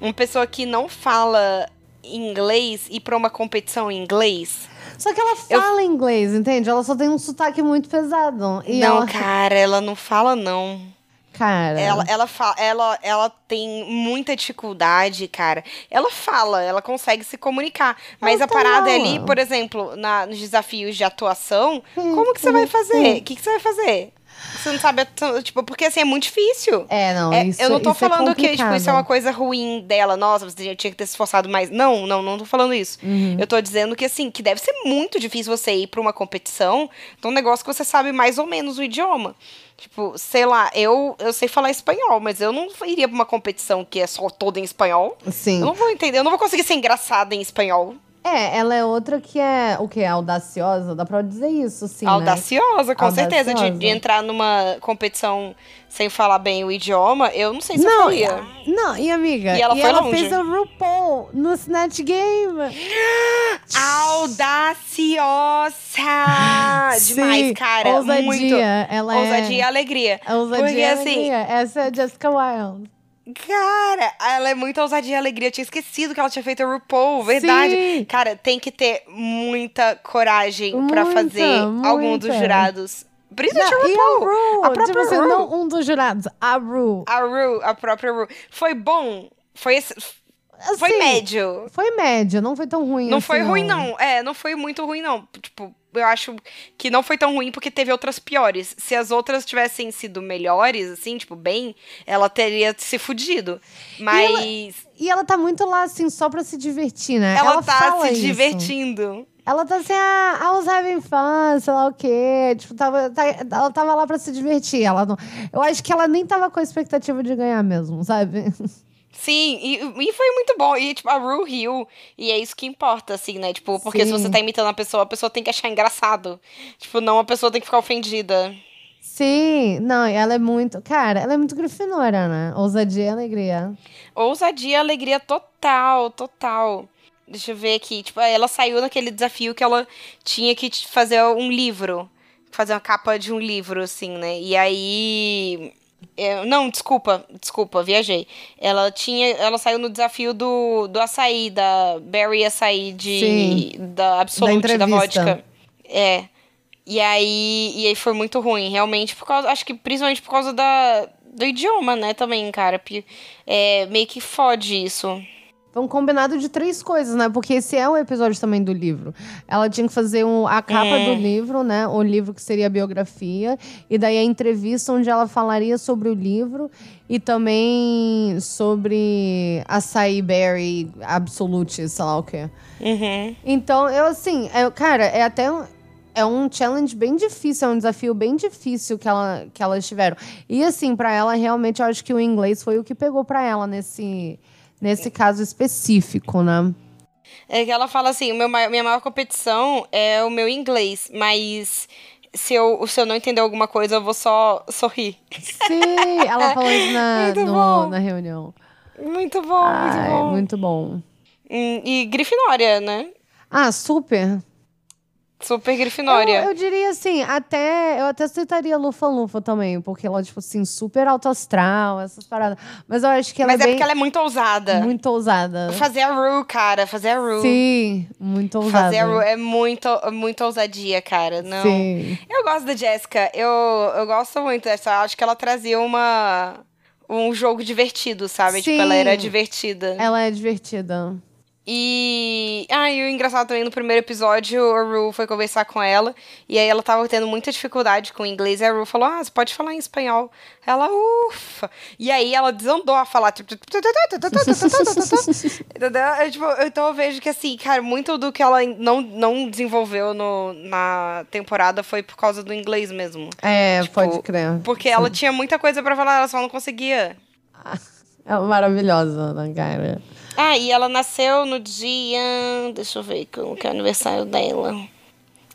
uma pessoa que não fala inglês ir pra uma competição em inglês. Só que ela Eu- fala inglês, entende? Ela só tem um sotaque muito pesado. E não, ela, cara, ela não fala não. cara. Ela, ela, fa- ela, ela tem muita dificuldade, cara. Ela fala, ela consegue se comunicar. Mas Ela a parada é fala. ali, por exemplo, na, nos desafios de atuação, como que você vai fazer? O que, que você vai fazer? Você não sabe, tipo, porque assim, é muito difícil. É, não, É, isso eu não tô é falando que tipo, isso é uma coisa ruim dela. Nossa, você tinha que ter se esforçado mais. Não, não, não tô falando isso. Uhum. Eu tô dizendo que, assim, que deve ser muito difícil você ir pra uma competição de um negócio que você sabe mais ou menos o idioma. Tipo, sei lá, eu, eu sei falar espanhol, mas eu não iria pra uma competição que é só toda em espanhol. Sim. Eu não vou entender, eu não vou conseguir ser engraçada em espanhol. É, ela é outra que é o que? Audaciosa? Dá pra dizer isso, sim. né? Audaciosa, com certeza. De, de Audaciosa. entrar numa competição sem falar bem o idioma, eu não sei se eu Não, faria. não, e amiga, E ela foi longe. fez a RuPaul no Snatch Game. Audaciosa! Demais, Sim, cara. ousadia, Muito. ela é- ousadia e alegria. Ousadia Porque e assim, alegria. Essa é a Jessica Wilde. Cara, ela é muito ousadia e alegria. Eu tinha esquecido que ela tinha feito a RuPaul, verdade. Sim. Cara, tem que ter muita coragem pra Muita, fazer algum dos muita. jurados. Principalmente Não, a e a RuPaul. Ru, A própria tipo assim, Ru. não um dos jurados, a Ru. A Ru, a própria Ru. Foi bom. Foi, esse- foi Assim, médio. Foi média, não foi tão ruim Não assim, foi ruim, não. É, não foi muito ruim, não. Tipo, eu acho que não foi tão ruim porque teve outras piores. Se as outras tivessem sido melhores, assim, tipo, bem, ela teria se fudido. Mas E ela tá muito lá, assim, só pra se divertir, né? ela, tá fala se isso. divertindo. Ela tá assim, ah, I was having fun, sei lá o quê. Tipo, tava, tá- ela tava lá pra se divertir. Ela não, eu acho que ela nem tava com a expectativa de ganhar mesmo, sabe? Sim, e, e foi muito bom. E, tipo, a Ru riu. E é isso que importa, assim, né? Tipo, porque se Sim. você tá imitando a pessoa, a pessoa tem que achar engraçado. Tipo, não a pessoa tem que ficar ofendida. Sim, não, e ela é muito. Cara, ela é muito grifinora, né? Ousadia e alegria. Ousadia, alegria total, total. Deixa eu ver aqui. Tipo, ela saiu naquele desafio que ela tinha que fazer um livro. Fazer uma capa de um livro, assim, né? E aí. É, não, desculpa, desculpa, viajei. Ela tinha. Ela saiu no desafio do, do açaí, da Berry Açaí de. Sim. Da Absolute, da, entrevista. vodka. É. E aí, e aí foi muito ruim, realmente, por causa, acho que principalmente por causa da, do idioma, né, também, cara. É, meio que fode isso. Foi um combinado de três coisas, né? Porque esse é um episódio também do livro. Ela tinha que fazer um- a capa É. do livro, né? O livro que seria a biografia. E daí a entrevista onde ela falaria sobre o livro. E também sobre açaí berry absolute, sei lá o quê. Uhum. Então, eu assim, eu, cara, é até um, é um challenge bem difícil, é um desafio bem difícil que, ela, que elas tiveram. E assim, pra ela, realmente, eu acho que o inglês foi o que pegou pra ela nesse, nesse caso específico, né? É que ela fala assim, meu, minha maior competição é o meu inglês, mas se eu, se eu não entender alguma coisa, eu vou só sorrir. Sim, ela falou isso na, Muito no- na reunião. Muito bom, muito Ai, bom. muito bom. Hum, E Grifinória, né? Ah, super. Super Grifinória. Eu, eu diria assim, até. Eu até citaria Lufa Lufa também, porque ela, tipo assim, super alto astral, essas paradas. Mas eu acho que ela Mas é é bem. porque ela é muito ousada. muito ousada. Fazer a Rue, cara, fazer a Rue. Sim, muito ousada. Fazer a Rue é muito, muito ousadia, cara. Não. Sim. Eu gosto da Jessica. Eu, eu gosto muito dessa. Acho que ela trazia uma. Um jogo divertido, sabe? Tipo, ela era Sim. divertida. Ela é divertida. E. Ah, e o engraçado também no primeiro episódio, a Ru foi conversar com ela. E aí ela tava tendo muita dificuldade com o inglês. E a Ru falou: Ah, você pode falar em espanhol. Ela, ufa. E aí ela desandou a falar, tipo. Tipo, então eu vejo que assim, cara, muito do que ela não, não desenvolveu no, na temporada foi por causa do inglês mesmo. É, Tipo, pode crer. Porque ela tinha muita coisa pra falar, ela só não conseguia. É maravilhosa, né, cara? Ah, e ela nasceu no dia. Deixa eu ver que é o aniversário dela.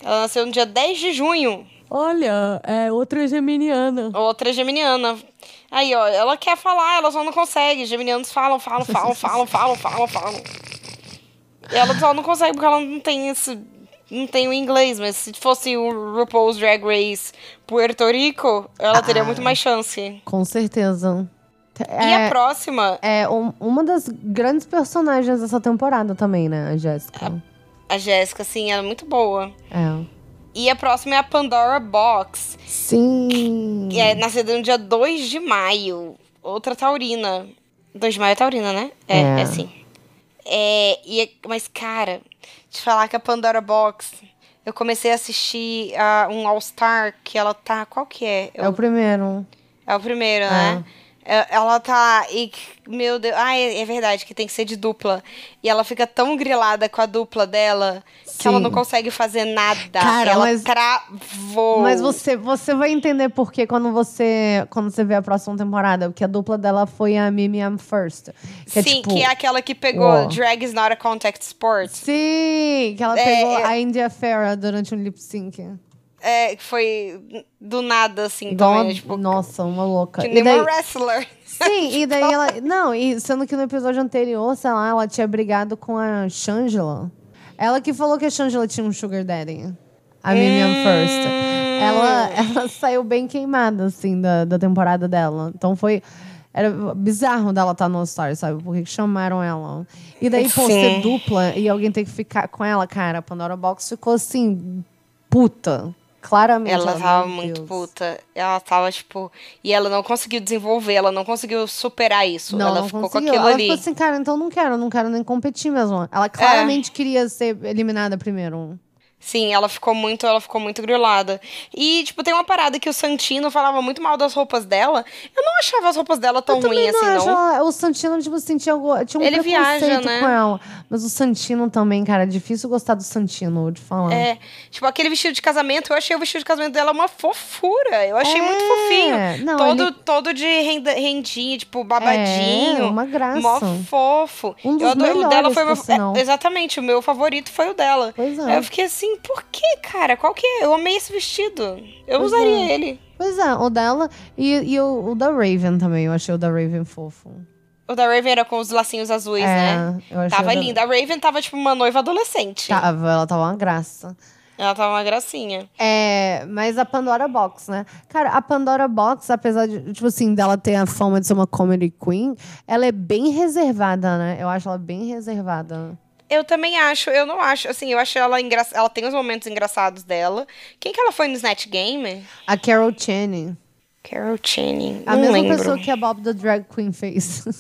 Ela nasceu no dia 10 de junho. Olha, é outra geminiana. Outra geminiana. Aí, ó, ela quer falar, ela só não consegue. Geminianos falam, falam, falam, falam, falam, falam, falam. E ela só não consegue porque ela não tem esse. Não tem o inglês, mas se fosse o RuPaul's Drag Race Puerto Rico, ela teria muito mais chance. Com certeza. E a próxima, É um- uma das grandes personagens dessa temporada também, né, a Jéssica. a Jéssica, assim, ela é muito boa. É. E a próxima é a Pandora Box. Sim. Que é nascida no dia 2 de maio. Outra taurina. 2 de maio é taurina, né? É, É. é, sim. É, e é- mas, cara, te falar que a Pandora Box... Eu comecei a assistir a um All-Star que ela tá... Qual que é? É o primeiro. É o primeiro, né? É, Ela tá. E, meu Deus. Ah, é, é verdade, que tem que ser de dupla. E ela fica tão grilada com a dupla dela que ela Sim. não consegue fazer nada. Cara, ela mas- travou. Mas você, você vai entender por quê quando você, quando você vê a próxima temporada. Porque a dupla dela foi a Mimi I'm First. Que é, Sim, tipo, que é aquela que pegou Uó. Drag is not a contact sport. Sim, que ela É, pegou é. a India Farah durante um lip sync. É, que foi do nada, assim, Igual também. Tipo, Nossa, uma louca. que nem daí- uma wrestler. Sim, e daí ela. Não, e sendo que no episódio anterior, sei lá, ela tinha brigado com a Shangela. Ela que falou que a Shangela tinha um Sugar Daddy. A Mimiam First. Ela, ela saiu bem queimada, assim, da, da temporada dela. Então foi. Era bizarro dela estar no All Star, sabe? Porque que chamaram ela. E daí, pô, Sim. ser dupla e alguém ter que ficar com ela, cara, a Pandora Box ficou assim, puta. Claramente. Ela tava meu muito Deus. puta. Ela tava, tipo. E ela não conseguiu desenvolver, ela não conseguiu superar isso. Não, ela não ficou conseguiu. com aquilo ela ali. É. ficou assim, cara, então não quero, não quero nem competir mesmo. Ela claramente queria ser eliminada primeiro. Sim, ela ficou muito, ela ficou muito grilada. E, tipo, tem uma parada que o Santino falava muito mal das roupas dela. Eu não achava as roupas dela tão ruins não assim, não. ela- o Santino, tipo assim, tinha, algo- tinha um Ele preconceito viaja, né? com ela. Mas o Santino também, cara, é difícil gostar do Santino, te falar. É, tipo, aquele vestido de casamento, eu achei o vestido de casamento dela uma fofura. Eu achei muito É, fofinho. não, todo, ele- todo de renda, rendinha, tipo, babadinho. É, uma graça. Mó fofo. Um dos eu adoro, o dela melhores, foi meu, é, Exatamente, o meu favorito foi o dela. Pois é. Eu fiquei assim, por que, cara? Qual que é? Eu amei esse vestido. Eu Pois usaria é. ele. Pois é, o dela e, e o, o da Raven também. Eu achei o da Raven fofo. O da Raven era com os lacinhos azuis, É, né? eu achei Tava da- linda. A Raven tava, tipo, uma noiva adolescente. Tava, ela tava uma graça. Ela tava uma gracinha. É, mas a Pandora Box, né? Cara, a Pandora Box, apesar de, tipo assim, dela ter a fama de ser uma comedy queen, ela é bem reservada, né? Eu acho ela bem reservada. Eu também acho, eu não acho, assim, eu acho ela engraçada. Ela tem os momentos engraçados dela. Quem que ela foi no Snatch Game? A Carol Channing. Carol Channing. A não mesma lembro. pessoa que a Bob the Drag Queen fez.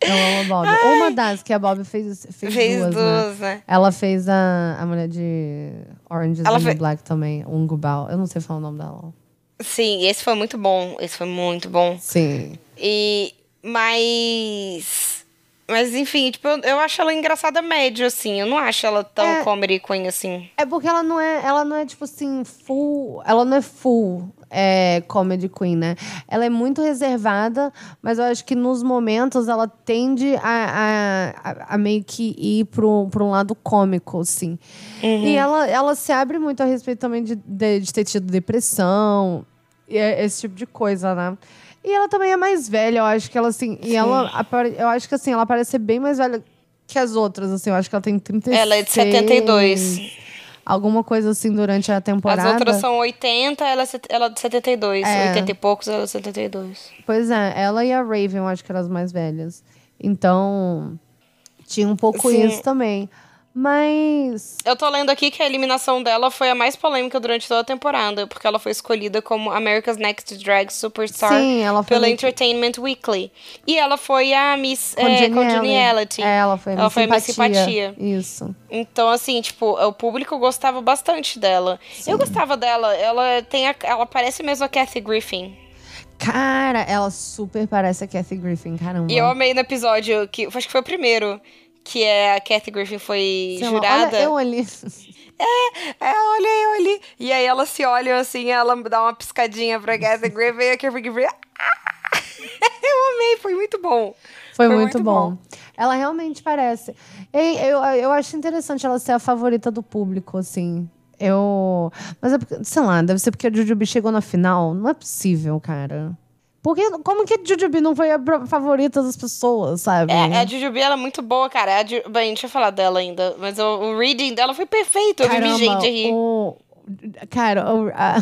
Eu amo a Bob. Uma das que a Bob fez, fez, Fez duas, duas, né? né? Ela fez a, a mulher de Orange is fe- Black também, um Gubal. Eu não sei falar o nome dela. Sim, esse foi muito bom. Esse foi muito bom. Sim. E. Mas. Mas enfim, tipo, eu, eu acho ela engraçada média, assim. Eu não acho ela tão É. comedy queen assim. É porque ela não é, ela não é tipo assim, full. Ela não é full é, comedy queen, né? Ela é muito reservada, mas eu acho que nos momentos ela tende a, a, a- a meio que ir pro, pro um lado cômico, assim. E ela, ela se abre muito a respeito também de, de, de ter tido depressão, é- esse tipo de coisa, né? E ela também é mais velha, eu acho que ela, assim. E ela, eu acho que assim, ela parece ser bem mais velha que as outras, assim. Eu acho que ela tem 36. Ela é de 72. Alguma coisa assim durante a temporada. As outras são 80, ela é, ela é de 72. É. 80 e poucos, ela é de 72. Pois é, ela e a Raven, eu acho que eram as mais velhas. Então, tinha um pouco Sim. isso também. Mas. Eu tô lendo aqui que a eliminação dela foi a mais polêmica durante toda a temporada, porque ela foi escolhida como America's Next Drag Superstar Sim, ela foi pela muito- Entertainment Weekly. E ela foi a Miss é, Congeniality. Congeniality. É, ela foi a ela Miss foi a Miss simpatia. Isso. Então, assim, tipo, o público gostava bastante dela. Eu gostava dela. Ela tem a, ela parece mesmo a Kathy Griffin. Cara, ela super parece a Kathy Griffin, caramba. E eu amei no episódio que acho que foi o primeiro que é a Kathy Griffin foi Sei lá, jurada. Olha, eu ali. É, olha eu ali. E aí elas se olham assim, ela dá uma piscadinha pra Kathy Griffin e a Kathy Griffin. Ah! Eu amei, foi muito bom. Foi, Foi muito, muito bom. bom. Ela realmente parece. E eu, eu acho interessante ela ser a favorita do público, assim. Eu. Mas é porque, sei lá, deve ser porque a Jujubee chegou na final. Não é possível, cara. Porque como que a Jujubee não foi a favorita das pessoas, sabe? É, a Jujubee, ela é muito boa, cara. A Ju... Bem, deixa eu falar dela ainda. Mas o, o reading dela foi perfeito. Eu vi gente rir. o... Cara, a...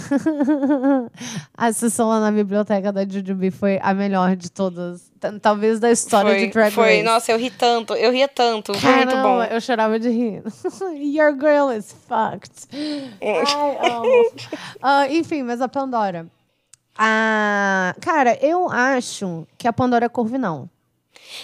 a sessão lá na biblioteca da Jujubee foi a melhor de todas. Talvez da história Foi, de Drag foi. Race. Nossa, eu ri tanto. Eu ria tanto. Foi muito bom. Caramba, eu chorava de rir. Your girl is fucked. É. Ai, amo. Ah, enfim, mas a Pandora. Ah, cara, eu acho que a Pandora é corvinal.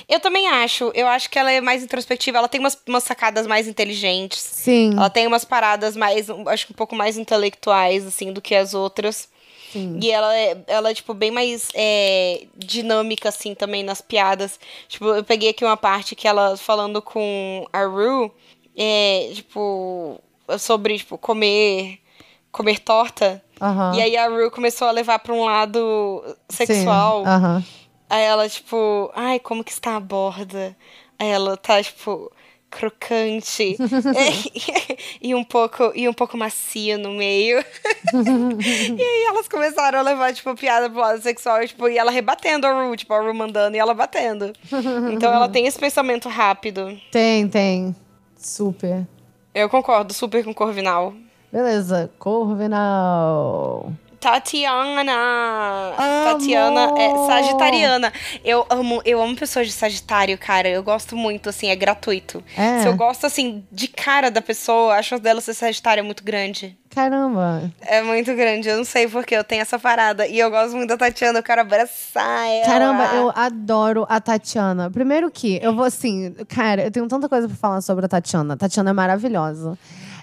Eu também acho. Eu acho que ela é mais introspectiva. Ela tem umas, umas sacadas mais inteligentes. Sim. Ela tem umas paradas mais, acho que um pouco mais intelectuais, assim, do que as outras. Sim. E ela é, ela é, tipo, bem mais é, dinâmica, assim, também nas piadas. Tipo, eu peguei aqui uma parte que ela falando com a Ru, é, tipo, sobre, tipo, comer, comer torta. Aham. E aí a Ru começou a levar pra um lado sexual. Aham. Aí ela, tipo, ai, como que está a borda? Aí ela tá, tipo, crocante e um pouco e um pouco macia no meio. e aí elas começaram a levar, tipo, piada pro lado sexual, e, tipo, e ela rebatendo a Ru, tipo, a Ru mandando e ela batendo. Então ela tem esse pensamento rápido. Tem, tem. Super. Eu concordo super com Corvinal. Beleza, Corvinal. Tatiana! Amo! Tatiana é sagitariana. Eu amo, eu amo pessoas de Sagitário, cara. Eu gosto muito, assim, é gratuito. É. Se eu gosto, assim, de cara da pessoa, a chance dela ser Sagitário é muito grande. Caramba. É muito grande. Eu não sei porque eu tenho essa parada. E eu gosto muito da Tatiana, eu quero abraçar ela. Caramba, eu adoro a Tatiana. Primeiro que, eu vou assim, cara, eu tenho tanta coisa pra falar sobre a Tatiana. A Tatiana é maravilhosa.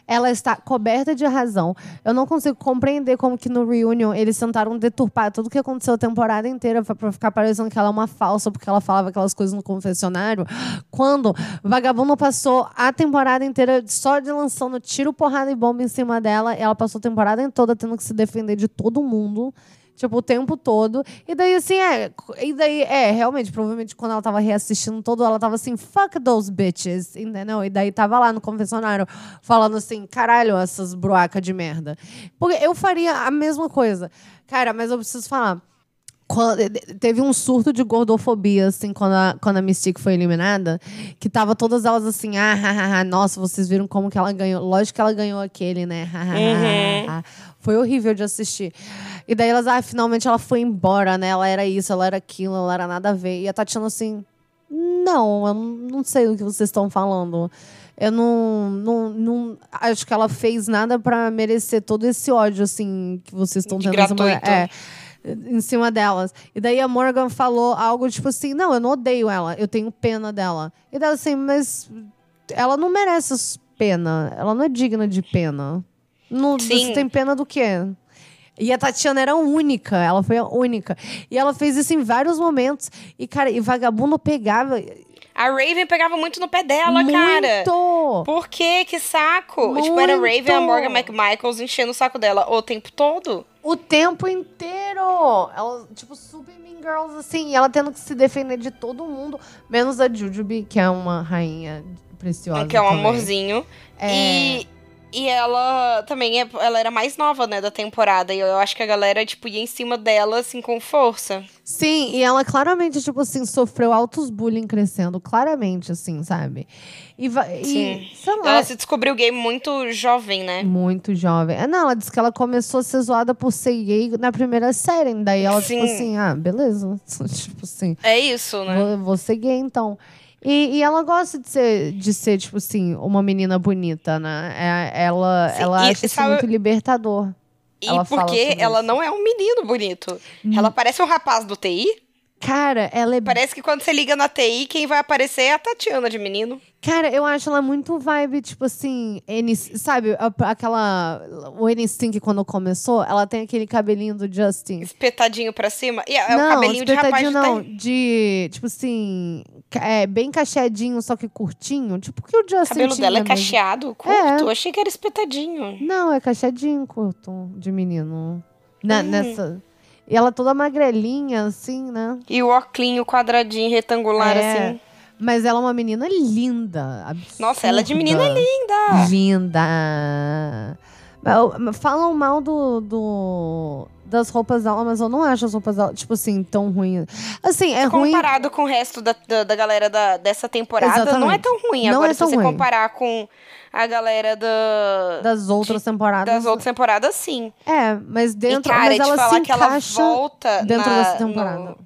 Ela está coberta de razão. Eu não consigo compreender como que no Reunion eles tentaram deturpar tudo que aconteceu a temporada inteira pra ficar parecendo que ela é uma falsa, porque ela falava aquelas coisas no confessionário. Quando Vagabundo passou a temporada inteira só de lançando tiro, porrada e bomba em cima dela, ela passou a temporada toda tendo que se defender de todo mundo. Tipo, o tempo todo. E daí, assim, é. E daí, é, realmente, provavelmente quando ela tava reassistindo todo, ela tava assim, fuck those bitches, entendeu? E daí tava lá no confessionário falando assim, caralho, essas broacas de merda. Porque eu faria a mesma coisa. Cara, mas eu preciso falar. Quando- teve um surto de gordofobia, assim, quando a, quando a Mystique foi eliminada, que tava todas elas assim, ah, ha, ha, ha, nossa, vocês viram como que ela ganhou. Lógico que ela ganhou aquele, né? Ha, ha, ha, ha, ha. Foi horrível de assistir. E daí elas, ah, finalmente ela foi embora, né? Ela era isso, ela era aquilo, ela era nada a ver. E a Tatiana assim, não, eu não sei do que vocês estão falando. Eu não, não, não acho que ela fez nada pra merecer todo esse ódio, assim, que vocês estão tendo. gratuito. É, em cima delas. E daí a Morgan falou algo tipo assim: não, eu não odeio ela, eu tenho pena dela. E dela assim, mas ela não merece pena. Ela não é digna de pena. Não, Sim. Você tem pena do quê? E a Tatiana era a única, ela foi a única. E ela fez isso em vários momentos. E, cara, e vagabundo pegava. A Raven pegava muito no pé dela, cara. muito! Por quê? Que saco? Tipo, era a Raven e a Muito. Morgan McMichaels enchendo o saco dela o tempo todo. O tempo inteiro! Ela, tipo, super mean girls, assim. E ela tendo que se defender de todo mundo. Menos a Jujubee, que é uma rainha preciosa. que é um também. amorzinho. É. E, e ela também é, ela era mais nova, né, da temporada. E eu acho que a galera, tipo, ia em cima dela, assim, com força. Sim, e ela claramente, tipo assim, sofreu altos bullying crescendo. Claramente, assim, sabe? E, e Sim. sei lá. Ela se descobriu gay muito jovem, né? Muito jovem. É, não, ela disse que ela começou a ser zoada por ser gay na primeira série. Daí ela, tipo Sim. assim, ah, beleza. tipo assim, É isso, né? vou, vou ser gay então. E, e ela gosta de ser, de ser, tipo assim, uma menina bonita, né? É- ela Sim, ela e acha isso sabe- muito libertador. E ela porque ela isso. não é um menino bonito. Ela parece um rapaz do TI. Cara, ela é. Parece que quando você liga na TI, quem vai aparecer é a Tatiana de menino. Cara, eu acho ela muito vibe, tipo assim, N, sabe, aquela. O N5 quando começou, ela tem aquele cabelinho do Justin. Espetadinho pra cima. E é, é não, o cabelinho de rapaz de TI. não, de, tipo assim, é, bem cacheadinho, só que curtinho. Tipo, que o O Justin cabelo tinha dela é mesmo. cacheado, curto. É. Eu achei que era espetadinho. Não, é cacheadinho curto, de menino. Na- Hum. Nessa... E ela toda magrelinha, assim, né? E o oclinho quadradinho, retangular, É. assim. Mas ela é uma menina linda. Absurda. Nossa, ela de menina é linda. Linda. Falam mal do, do- das roupas dela, mas eu não acho as roupas dela, tipo assim, tão ruins. Assim, é ruim. Comparado com o resto da, da, da galera da, dessa temporada, não é Exatamente. tão ruim. Não Agora, é se tão você ruim. comparar com a galera da, Das outras temporadas. das outras temporadas, sim. É, mas dentro. e, cara, mas te ela falar se que ela volta dentro na- dessa temporada. no-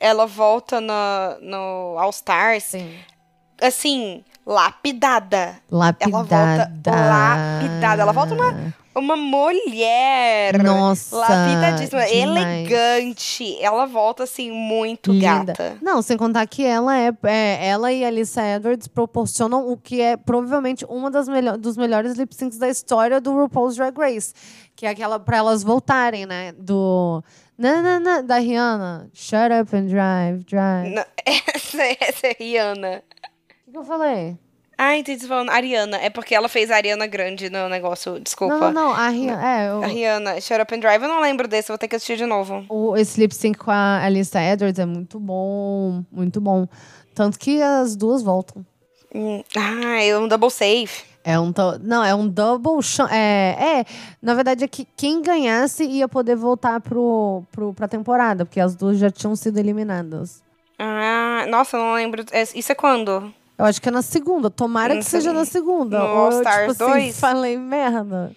ela volta na, no All Stars, Sim. assim, lapidada. Lapidada. Ela volta lapidada. Ela volta uma, uma mulher. Nossa, Lapidadíssima, demais. elegante. Ela volta, assim, muito Linda. gata. Não, sem contar que ela é, é- ela e a Alissa Edwards proporcionam o que é provavelmente uma das melho dos melhores lip syncs da história do RuPaul's Drag Race, que é aquela pra elas voltarem, né, do na, na, na, da Rihanna, Shut Up and Drive, Drive. Não, Essa, essa é Rihanna. O que, que eu falei? Ah, entendi você falando Ariana. É porque ela fez a Ariana Grande no negócio. Desculpa. Não, não, não, a Rihanna, é, o, A Rihanna, Shut Up and Drive, eu não lembro desse, vou ter que assistir de novo. o, esse lip sync com a Alissa Edwards é muito bom, muito bom. Tanto que as duas voltam. Hum, Ah, é um double safe. É um. Não, é um double. É, é, na verdade, é que quem ganhasse ia poder voltar pro, pro, pra temporada, porque as duas já tinham sido eliminadas. Ah, nossa, eu não lembro. É- Isso é quando? Eu acho que é na segunda. Tomara que seja na segunda. no Ou All eu, Stars tipo assim, 2? falei merda.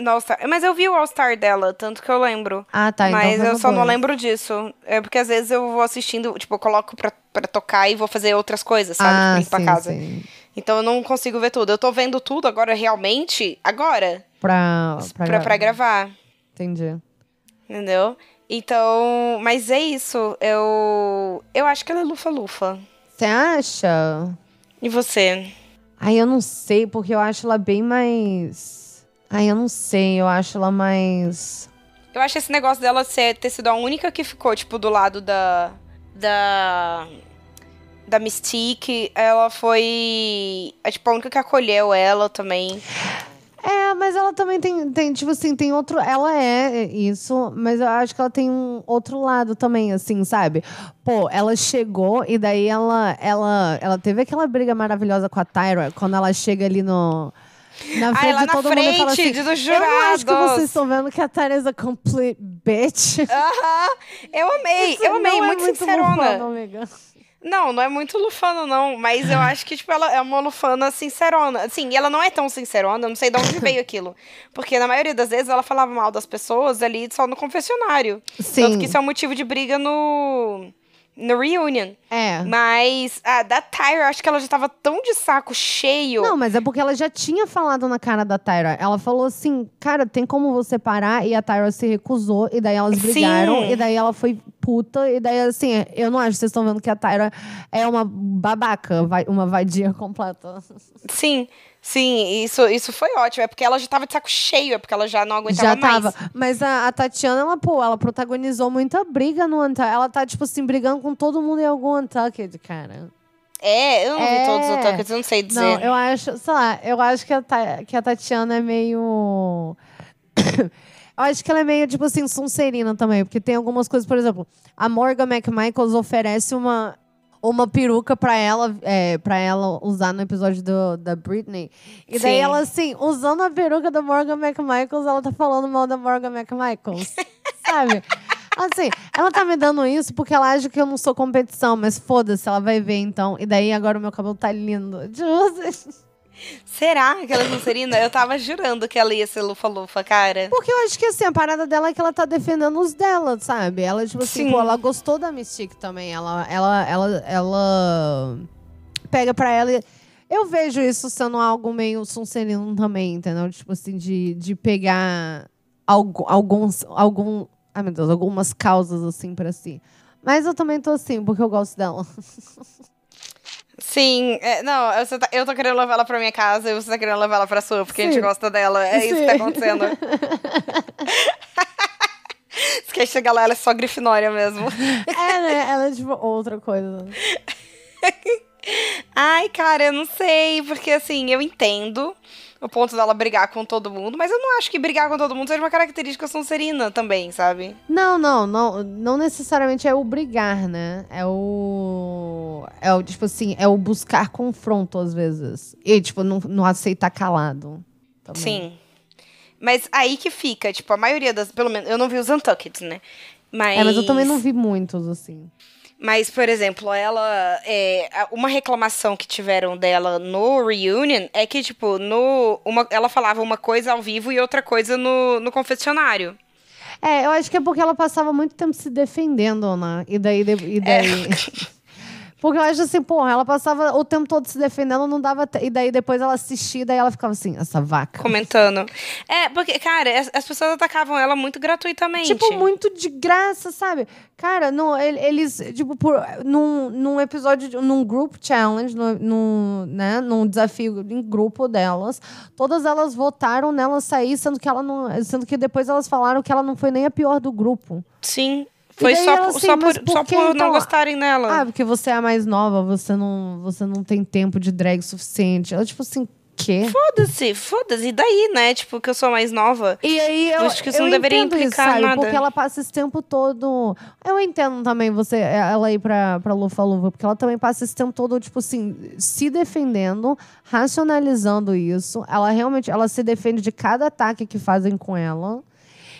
No All Star. Mas eu vi o All Star dela, tanto que eu lembro. Ah, tá. então Mas foi eu só não dois. lembro disso. É porque às vezes eu vou assistindo, tipo, eu coloco pra, pra tocar e vou fazer outras coisas, sabe? Ah, tipo, ir pra sim, casa. sim. Então eu não consigo ver tudo. Eu tô vendo tudo agora, realmente, agora, Pra, pra, pra, pra gravar. Entendi. Entendeu? Então, mas é isso. Eu. Eu acho que ela é lufa-lufa. Você acha? E você? Ai, eu não sei, porque eu acho ela bem mais. Ai, eu não sei. Eu acho ela mais. Eu acho esse negócio dela ser, ter sido a única que ficou, tipo, do lado da. Da. Da Mystique. Ela foi. É, tipo, a única que acolheu ela também. É, mas ela também tem, tem, tipo assim, tem outro. Ela é isso, mas eu acho que ela tem um outro lado também, assim, sabe? Pô, ela chegou e daí ela, ela, ela teve aquela briga maravilhosa com a Tyra quando ela chega ali no. Na frente lá de na todo mundo e fala frente assim, dos Eu não acho que jurados." vocês estão vendo que a Tyra é a complete bitch. Aham! Eu amei, Isso eu amei, não é muito, muito sincerona. amiga. Não, não é muito lufana, não. Mas eu acho que, tipo, ela é uma lufana sincerona. Assim, e ela não é tão sincerona, eu não sei de onde veio aquilo. Porque na maioria das vezes ela falava mal das pessoas ali só no confessionário. Sim. Tanto que isso é um motivo de briga no. No reunion. É. Mas a da Tyra, acho que ela já tava tão de saco cheio. Não, mas é porque ela já tinha falado na cara da Tyra. Ela falou assim, cara, tem como você parar? E a Tyra se recusou, e daí elas Sim. brigaram, e daí ela foi puta, e daí assim, eu não acho que vocês estão vendo que a Tyra é uma babaca, uma vadia completa. Sim, sim, isso, isso foi ótimo. É porque ela já tava de saco cheio, é porque ela já não aguentava Já mais. tava. Mas a, a Tatiana, ela, pô, ela protagonizou muita briga no Untucked. Ela tá, tipo assim, brigando com todo mundo em algum Untucked, cara. É, eu não vi É. todos os Tuckets, eu não sei dizer. Não, eu acho, sei lá, eu acho que a, que a Tatiana é meio. eu acho que ela é meio, tipo assim, Sonserina também, porque tem algumas coisas, por exemplo, a Morgan McMichaels oferece uma. Uma peruca pra ela, é, pra ela usar no episódio do, da Britney. E daí Sim. ela, assim, usando a peruca da Morgan McMichaels, ela tá falando mal da Morgan McMichaels. sabe? Assim, ela tá me dando isso porque ela acha que eu não sou competição, mas foda-se, ela vai ver então. E daí agora o meu cabelo tá lindo. Juro. Será que ela é Sonserina? Eu tava jurando que ela ia ser Lufa-Lufa, cara. Porque eu acho que assim, a parada dela é que ela tá defendendo os dela, sabe? Ela, tipo assim, Sim. pô, ela gostou da Mystique também. Ela, ela, ela, ela pega pra ela e. Eu vejo isso sendo algo meio Sonserino também, entendeu? Tipo assim, de, de pegar algu- alguns. Algum, ai, meu Deus, algumas causas assim pra si. Mas eu também tô assim, porque eu gosto dela. Sim, é, não, eu, tá- eu tô querendo levar ela pra minha casa e você tá querendo levar ela pra sua, porque a gente Sim. gosta dela. É isso que tá Sim. acontecendo. Quer chegar lá, ela é só grifinória mesmo. é, né? Ela é tipo outra coisa. Ai, cara, eu não sei, porque assim, eu entendo o ponto dela brigar com todo mundo, mas eu não acho que brigar com todo mundo seja uma característica sonserina também, sabe? Não, não, não, não necessariamente é o brigar, né? É o. É o, tipo assim, é o buscar confronto às vezes. E, tipo, não, não aceitar calado. também. Sim. Mas aí que fica, tipo, a maioria das. Pelo menos, eu não vi os Untucked, né? Mas, É, mas eu também não vi muitos, assim. Mas, por exemplo, ela. É, uma reclamação que tiveram dela no Reunion é que, tipo, no, uma, ela falava uma coisa ao vivo e outra coisa no, no confessionário. É, eu acho que é porque ela passava muito tempo se defendendo, né? E daí. E daí... Porque eu acho assim, porra, ela passava o tempo todo se defendendo, não dava. E daí depois ela assistia, daí ela ficava assim, essa vaca. Comentando. É, porque, cara, as, as pessoas atacavam ela muito gratuitamente. Tipo, muito de graça, sabe? Cara, não, ele- eles, tipo, por, num, num episódio, num group challenge, no, num, né, num desafio em grupo delas, todas elas votaram nela sair, sendo que ela não. Sendo que depois elas falaram que ela não foi nem a pior do grupo. Sim. Foi só, ela por- assim, só por, por só por então? não gostarem dela. Ah, porque você é a mais nova, você não, você não tem tempo de drag suficiente. Ela, tipo assim, quê? Foda-se, foda-se. E daí, né? Tipo, que eu sou mais nova. E aí eu, acho que isso eu não deveria entendo isso, implicar sabe? nada. Porque ela passa esse tempo todo. Eu entendo também você, ela ir pra, pra Lufa Luva, porque ela também passa esse tempo todo, tipo assim, se defendendo, racionalizando isso. Ela realmente ela se defende de cada ataque que fazem com ela.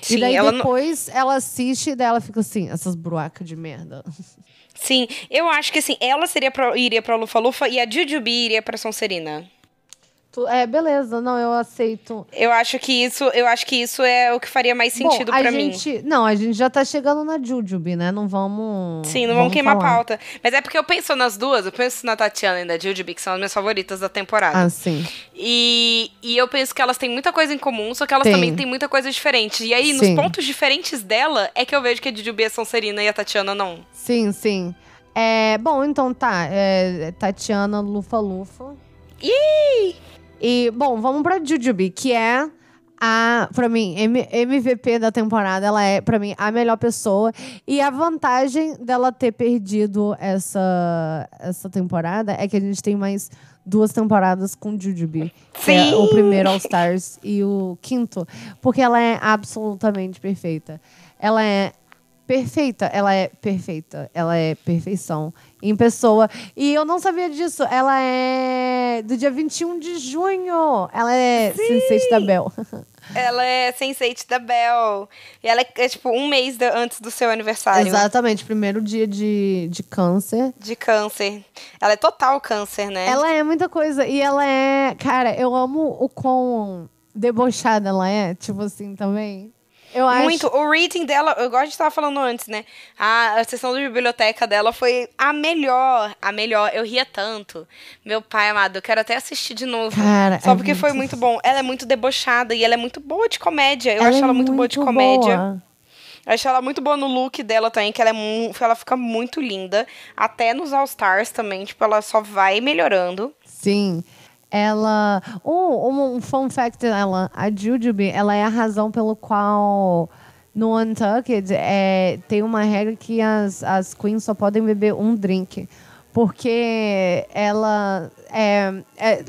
Sim, e daí ela não- depois ela assiste e daí ela fica assim, essas bruacas de merda. Sim, eu acho que assim, ela seria pra, iria pra Lufa Lufa e a Jujubi iria pra Sonserina. É, beleza, não, eu aceito. Eu acho que isso, eu acho que isso é o que faria mais sentido Bom, a pra mim. Não, a gente já tá chegando na Jujubee, né? Não vamos. Sim, não vamos queimar a falar. pauta. Mas é porque eu penso nas duas, eu penso na Tatiana e na Jujubi, que são as minhas favoritas da temporada. Ah, sim. E, e eu penso que elas têm muita coisa em comum, só que elas Tem. também têm muita coisa diferente. E aí, nos Sim. pontos diferentes dela, é que eu vejo que a Jujubi é Sonserina e a Tatiana não. Sim, sim. É, bom, então tá. É, Tatiana Lufa Lufa. E, bom, vamos pra Jujubee, que é a, pra mim, M- MVP da temporada. Ela é, pra mim, a melhor pessoa. E a vantagem dela ter perdido essa, essa temporada é que a gente tem mais duas temporadas com Jujubee. Que é Sim! o primeiro All Stars e o quinto. Porque ela é absolutamente perfeita. Ela é perfeita, ela é perfeita, ela é perfeição em pessoa. E eu não sabia disso, ela é do dia 21 de junho. Ela é Sensei da Bel. Ela é Sense8 da Bell. E ela é, é, tipo um mês da- antes do seu aniversário. Exatamente, primeiro dia de, de câncer. De câncer. Ela é total câncer, né? Ela é muita coisa. E ela é. Cara, eu amo o quão debochada ela é, tipo assim, também. Eu acho. Muito. O reading dela, eu gosto de estar falando antes, né? A, a sessão de biblioteca dela foi a melhor. A melhor. Eu ria tanto. Meu pai amado, eu quero até assistir de novo. Cara, Só é porque foi muito muito bom. Ela é muito debochada e ela é muito boa de comédia. Eu Ela acho é ela muito, boa de comédia. boa. Eu acho ela muito boa no look dela também, que ela, é ela fica muito linda. Até nos All Stars também, tipo, ela só vai melhorando. Sim. Ela. Um, um, fun fact dela, a Jujubee, ela é a razão pelo qual no Untucked é, tem uma regra que as, as queens só podem beber um drink. Porque ela é, é-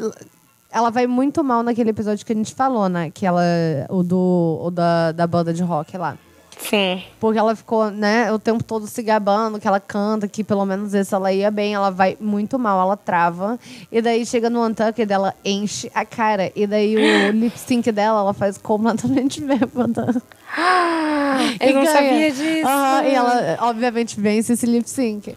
ela vai muito mal naquele episódio que a gente falou, né? Que ela. O do. O da, da banda de rock lá. Sim. Porque ela ficou, né, o tempo todo se gabando, que ela canta, que pelo menos esse ela ia bem, ela vai muito mal, ela trava. E daí chega no Untucked, ela enche a cara. E daí o lip sync dela, ela faz completamente bêbada. Eu E não ganha. sabia disso. Aham, e ela, obviamente, vence esse lip sync.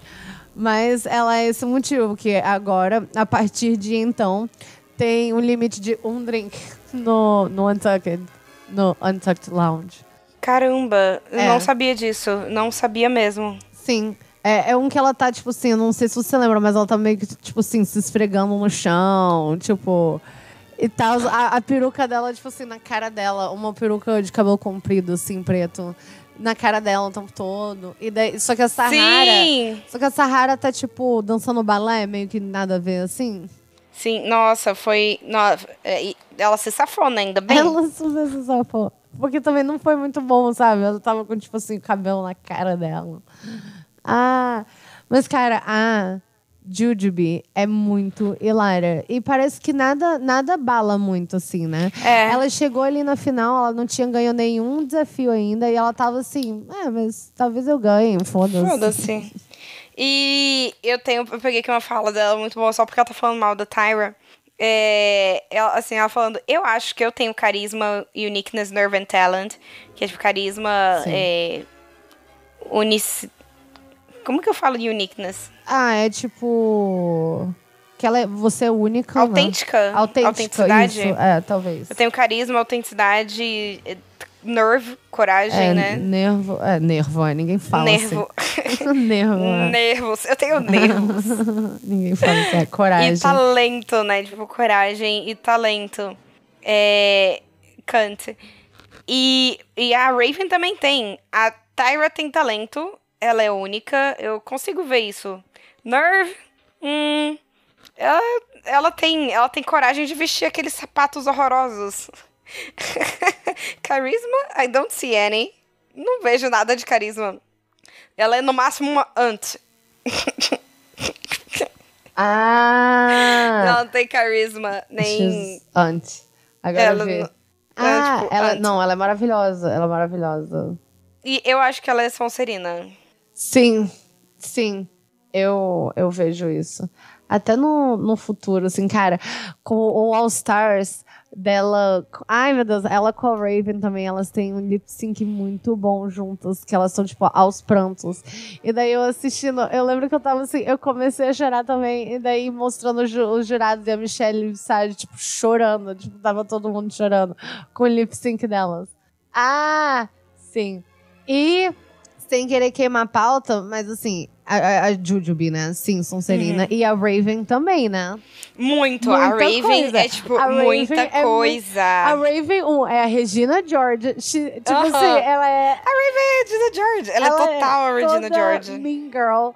Mas ela é esse o motivo, que agora, a partir de então, tem um limite de um drink no, no Untucked, no Untucked Lounge. Caramba, eu É. não sabia disso. Não sabia mesmo. Sim. É, é um que ela tá, tipo assim, não sei se você lembra, mas ela tá meio que, tipo assim, se esfregando no chão, tipo. E tal. A, a peruca dela, tipo assim, na cara dela, uma peruca de cabelo comprido, assim, preto, na cara dela o tempo todo. E daí, só que a Sahara. Sim! Só que a Sahara tá, tipo, dançando balé, meio que nada a ver, assim. Sim, nossa, foi. no- é, ela se safou, né? Ainda bem. Ela super se safou. Porque também não foi muito bom, sabe? Ela tava com, tipo assim, o cabelo na cara dela. Ah, mas, cara, a Jujubee é muito hilária. E parece que nada, nada bala muito, assim, né? É. Ela chegou ali na final, ela não tinha ganho nenhum desafio ainda. E ela tava assim, é, mas talvez eu ganhe, foda-se. Foda-se. E eu tenho, eu peguei aqui uma fala dela muito boa, só porque ela tá falando mal da Tyra. É, ela, assim, ela falando, eu acho que eu tenho carisma, uniqueness, nerve and talent, que é tipo carisma, Sim. é. Como que eu falo de uniqueness? Ah, é tipo... Que ela é, você é única, né? Autêntica? Autêntica, Autenticidade? isso. É, talvez. Eu tenho carisma, autenticidade, nerve, coragem, É, né? nervo. É, nervo, é, ninguém fala Nervo. assim. nervo. é. Nervos. Eu tenho nervos. ninguém fala assim, é coragem. E talento, né? Tipo, coragem e talento. É. Kant. E, e a Raven também tem. A Tyra tem talento. Ela é única. Eu consigo ver isso. Nerve. Hum. Ela, ela, tem, ela tem coragem de vestir aqueles sapatos horrorosos. carisma? I don't see any. Não vejo nada de carisma. Ela é no máximo uma ant. Ah! Ela não tem carisma, nem. Aunt. Agora Ela eu vi. não- Ah, tipo, ela, não, ela é maravilhosa. Ela é maravilhosa. E eu acho que ela é Sonserina. Sim, sim. Eu, eu vejo isso. Até no, no futuro, assim, cara, com o All Stars dela. Ai, meu Deus, ela com a Raven também, elas têm um lip sync muito bom juntas, que elas são, tipo, aos prantos. E daí eu assistindo, eu lembro que eu tava assim, eu comecei a chorar também, e daí mostrando os, ju- os jurados e a Michelle Visage, tipo, chorando, tipo, tava todo mundo chorando com o lip sync delas. Ah, sim. E sem querer queimar a pauta, mas assim, a, a, a Jujubee, né? Sim, Sonserina. E a Raven também, né? Muito. a Muita Raven coisa. é, tipo, A Raven muita é muito- coisa. A Raven, um, é a Regina George. She- tipo Aham. assim, ela é. A Raven é a Regina George. Ela, é total a Regina George. Mean Girl.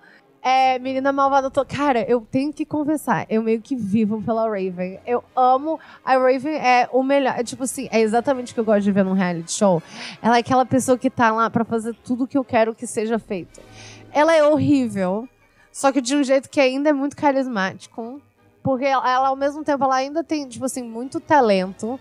É, menina malvada. To... Cara, eu tenho que confessar, eu meio que vivo pela Raven. Eu amo. A Raven é o melhor. É, tipo assim, é exatamente o que eu gosto de ver num reality show. Ela é aquela pessoa que tá lá pra fazer tudo que eu quero que seja feito. Ela é horrível, só que de um jeito que ainda é muito carismático. Porque ela, ela, ao mesmo tempo, ela ainda tem, tipo assim, muito talento.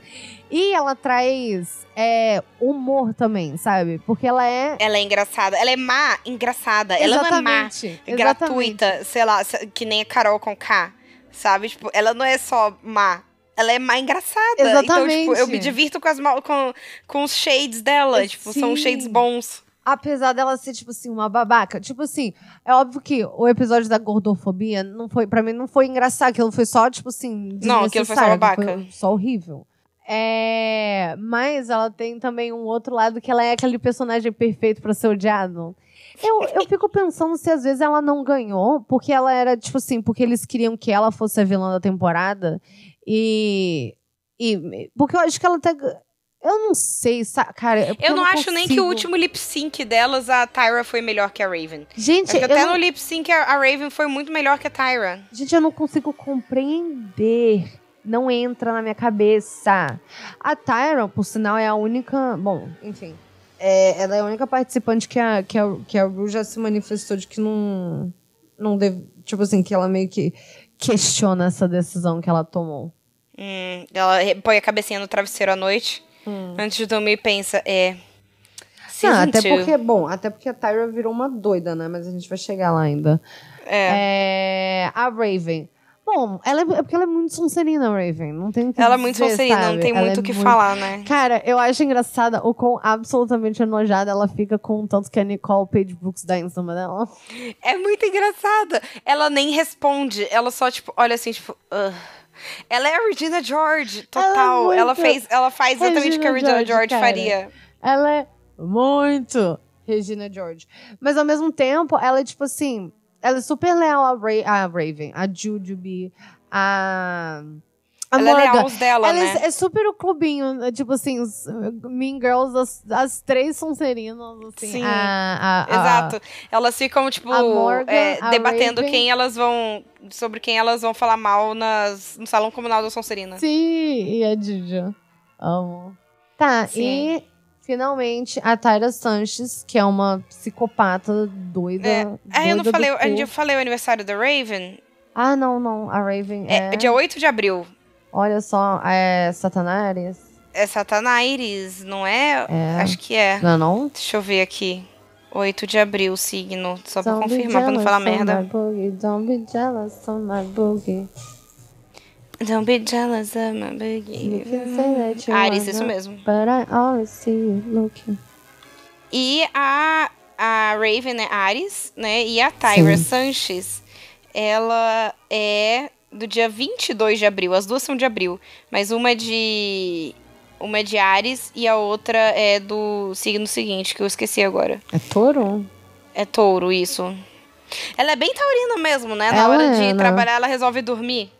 E ela traz é, humor também, sabe? Porque ela é. Ela é engraçada. Ela é má, engraçada. Ela não é má, Exatamente, gratuita, sei lá, que nem a Carol com K. Sabe? Tipo, ela não é só má. Ela é má engraçada. Então, tipo, eu Exatamente. me divirto com, as, com, com os shades dela. Tipo, são shades bons. Apesar dela ser, tipo assim, uma babaca. Tipo assim, é óbvio que o episódio da gordofobia não foi, para mim, não foi engraçado. Aquilo foi só, tipo assim. Não, aquilo foi só babaca. Foi só horrível. É, mas ela tem também um outro lado que ela é aquele personagem perfeito pra ser odiado. Eu, eu fico pensando se às vezes ela não ganhou, porque ela era, tipo assim, porque eles queriam que ela fosse a vilã da temporada. E. e porque eu acho que ela até. Eu não sei, cara. é porque Eu não, acho nem que o consigo. último lip sync delas, a Tyra foi melhor que a Raven. Gente, eu até não- no lip sync a a Raven foi muito melhor que a Tyra. Gente, eu não consigo compreender. Não entra na minha cabeça. A Tyra, por sinal, é a única. Bom, enfim. É, ela é a única participante que a, que a, que a Ru já se manifestou de que não. Não deve. Tipo assim, que ela meio que questiona essa decisão que ela tomou. Hum, ela põe a cabecinha no travesseiro à noite, antes de dormir pensa, é... Não, até porque, bom, até porque a Tyra virou uma doida, né? Mas a gente vai chegar lá ainda. É. É, a Raven. Bom, ela é, é porque ela é muito Sonserina, Raven. Não tem o que Ela é muito dizer, Sonserina, não sabe? tem Ela muito é o que falar, né? Cara, eu acho engraçada o quão absolutamente enojada ela fica com o tanto que a Nicole Page Brooks dá em cima dela. É muito engraçada. Ela nem responde, ela só, tipo, olha assim, tipo... "Ugh." Ela é a Regina George, total. Ela é Ela, fez, ela faz exatamente o que a Regina Regina George, George, faria. Ela é muito Regina George. Mas ao mesmo tempo, ela é tipo assim. Ela é super leal a, Ra a Raven, a Jujubee, a. A ela é Morgan. leal aos dela, Ela né? é, é super o clubinho, é tipo assim, os Mean Girls, as, as três são serinas, assim. Sim. A, a, Exato. Elas ficam, tipo, Morgan, é, debatendo Raven. quem elas vão. Sobre quem elas vão falar mal nas, no salão comunal da Sonserina. Sim, e a Juju. Amo. Tá, Sim. e finalmente a Tyra Sanches, que é uma psicopata doida. É. Ah, eu não doida falei. Gente falei o aniversário da Raven? Ah, não, não. A Raven É, é. dia 8 de abril. Olha só, é Satanares. É Satanás, não é? É. Acho que é. Não, é não? Deixa eu ver aqui. 8 de abril, signo. Só pra Don't be confirmar, pra não falar merda. boogie, Don't be jealous on my boogie. Don't be jealous of my boogie. you Ares, isso mesmo. But I always see you looking. E a, a Raven é Ares, né? E a Tyra Sanches, ela é do dia 22 de abril. As duas são de abril. Mas uma é de. Uma é de Ares e a outra é do signo seguinte, que eu esqueci agora. É touro? É touro, isso. Ela é bem taurina mesmo, né? Na Ela hora é, de né? trabalhar, ela resolve dormir.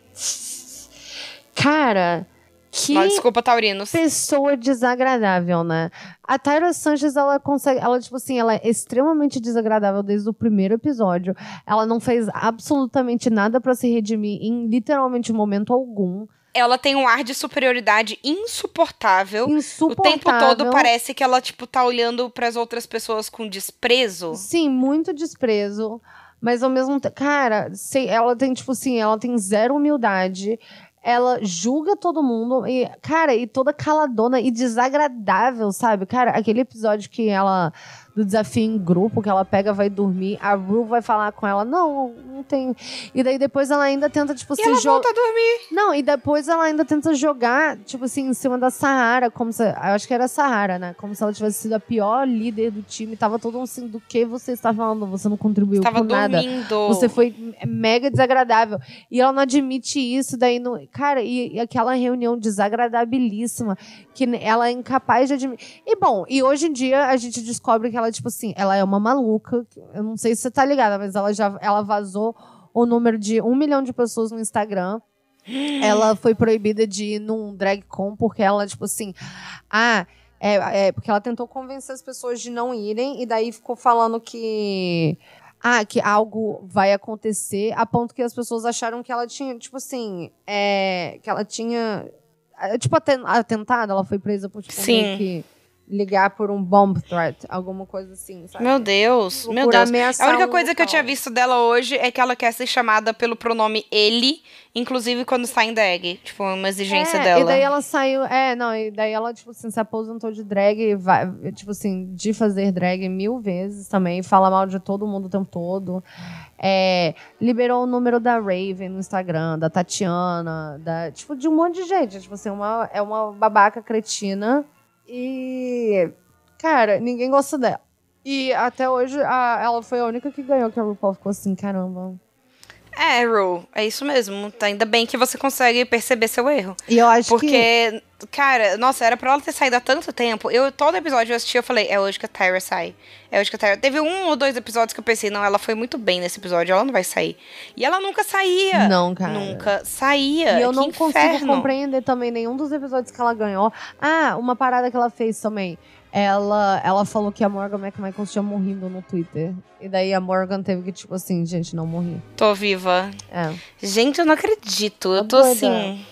Cara, que Não, desculpa, taurinos. pessoa desagradável, né? A Tyra Sanchez, ela consegue. Ela, tipo assim, ela é extremamente desagradável desde o primeiro episódio. Ela não fez absolutamente nada pra se redimir em literalmente momento algum. Ela tem um ar de superioridade insuportável. O Insuportável. tempo todo parece que ela, tipo, tá olhando pras outras pessoas com desprezo. Sim, muito desprezo. Mas ao mesmo tempo. Cara, sei, ela tem, tipo assim, ela tem zero humildade. Ela julga todo mundo. E, cara, e toda caladona e desagradável, sabe? Cara, aquele episódio que ela. Do desafio em grupo, que ela pega, vai dormir. A Ru vai falar com ela: Não, não tem. E daí depois ela ainda tenta, tipo, E se ela jogar. volta a dormir. Não, e depois ela ainda tenta jogar, tipo assim, em cima da Sahara, como se. Eu acho que era a Sahara, né? Como se ela tivesse sido a pior líder do time. Tava todo mundo assim, do que você está falando? Você não contribuiu com nada. dormindo. Você foi mega desagradável. E ela não admite isso, daí no. Cara, e, e aquela reunião desagradabilíssima, que ela é incapaz de admitir. E bom, e hoje em dia a gente descobre que ela, tipo assim, ela é uma maluca. Eu não sei se você tá ligada, mas ela já ela vazou o número de um milhão de pessoas no Instagram. Ela foi proibida de ir num drag con porque ela, tipo assim, ah, é, é porque ela tentou convencer as pessoas de não irem e daí ficou falando que ah, que algo vai acontecer, a ponto que as pessoas acharam que ela tinha, tipo assim, é, que ela tinha é, tipo aten- atentado, ela foi presa por tipo, Sim. que ligar por um bomb threat, alguma coisa assim, sabe? Meu Deus, meu Por Deus. ameaçar A única coisa que eu local. tinha visto dela hoje é que ela quer ser chamada pelo pronome ele, inclusive quando está em drag. Tipo, uma exigência é, dela. E daí ela saiu. É, não, e daí ela, tipo assim, se aposentou de drag, vai, tipo assim, de fazer drag mil vezes também, fala mal de todo mundo o tempo todo. É, liberou o número da Raven no Instagram, da Tatiana, da, tipo, de um monte de gente. Tipo assim, uma, é uma babaca cretina. E. Cara, ninguém gosta dela. E até hoje a- ela foi a única que ganhou, que a RuPaul ficou assim, caramba. É, Ru, é isso mesmo. Ainda bem que você consegue perceber seu erro. E eu acho que. Porque Cara, nossa, era pra ela ter saído há tanto tempo. Eu, todo episódio eu assisti, eu falei, é hoje que a Tyra sai. É hoje que a Tyra. Teve um ou dois episódios que eu pensei, não, ela foi muito bem nesse episódio, ela não vai sair. E ela nunca saía. Não, cara. Nunca saía. E eu que não inferno. consigo compreender também nenhum dos episódios que ela ganhou. Ah, uma parada que ela fez também. Ela, ela falou que a Morgan McMichael tinha morrido no Twitter. E daí a Morgan teve que, tipo assim, gente, não morri. Tô viva. É. Gente, eu não acredito. Eu Tá tô doida. assim.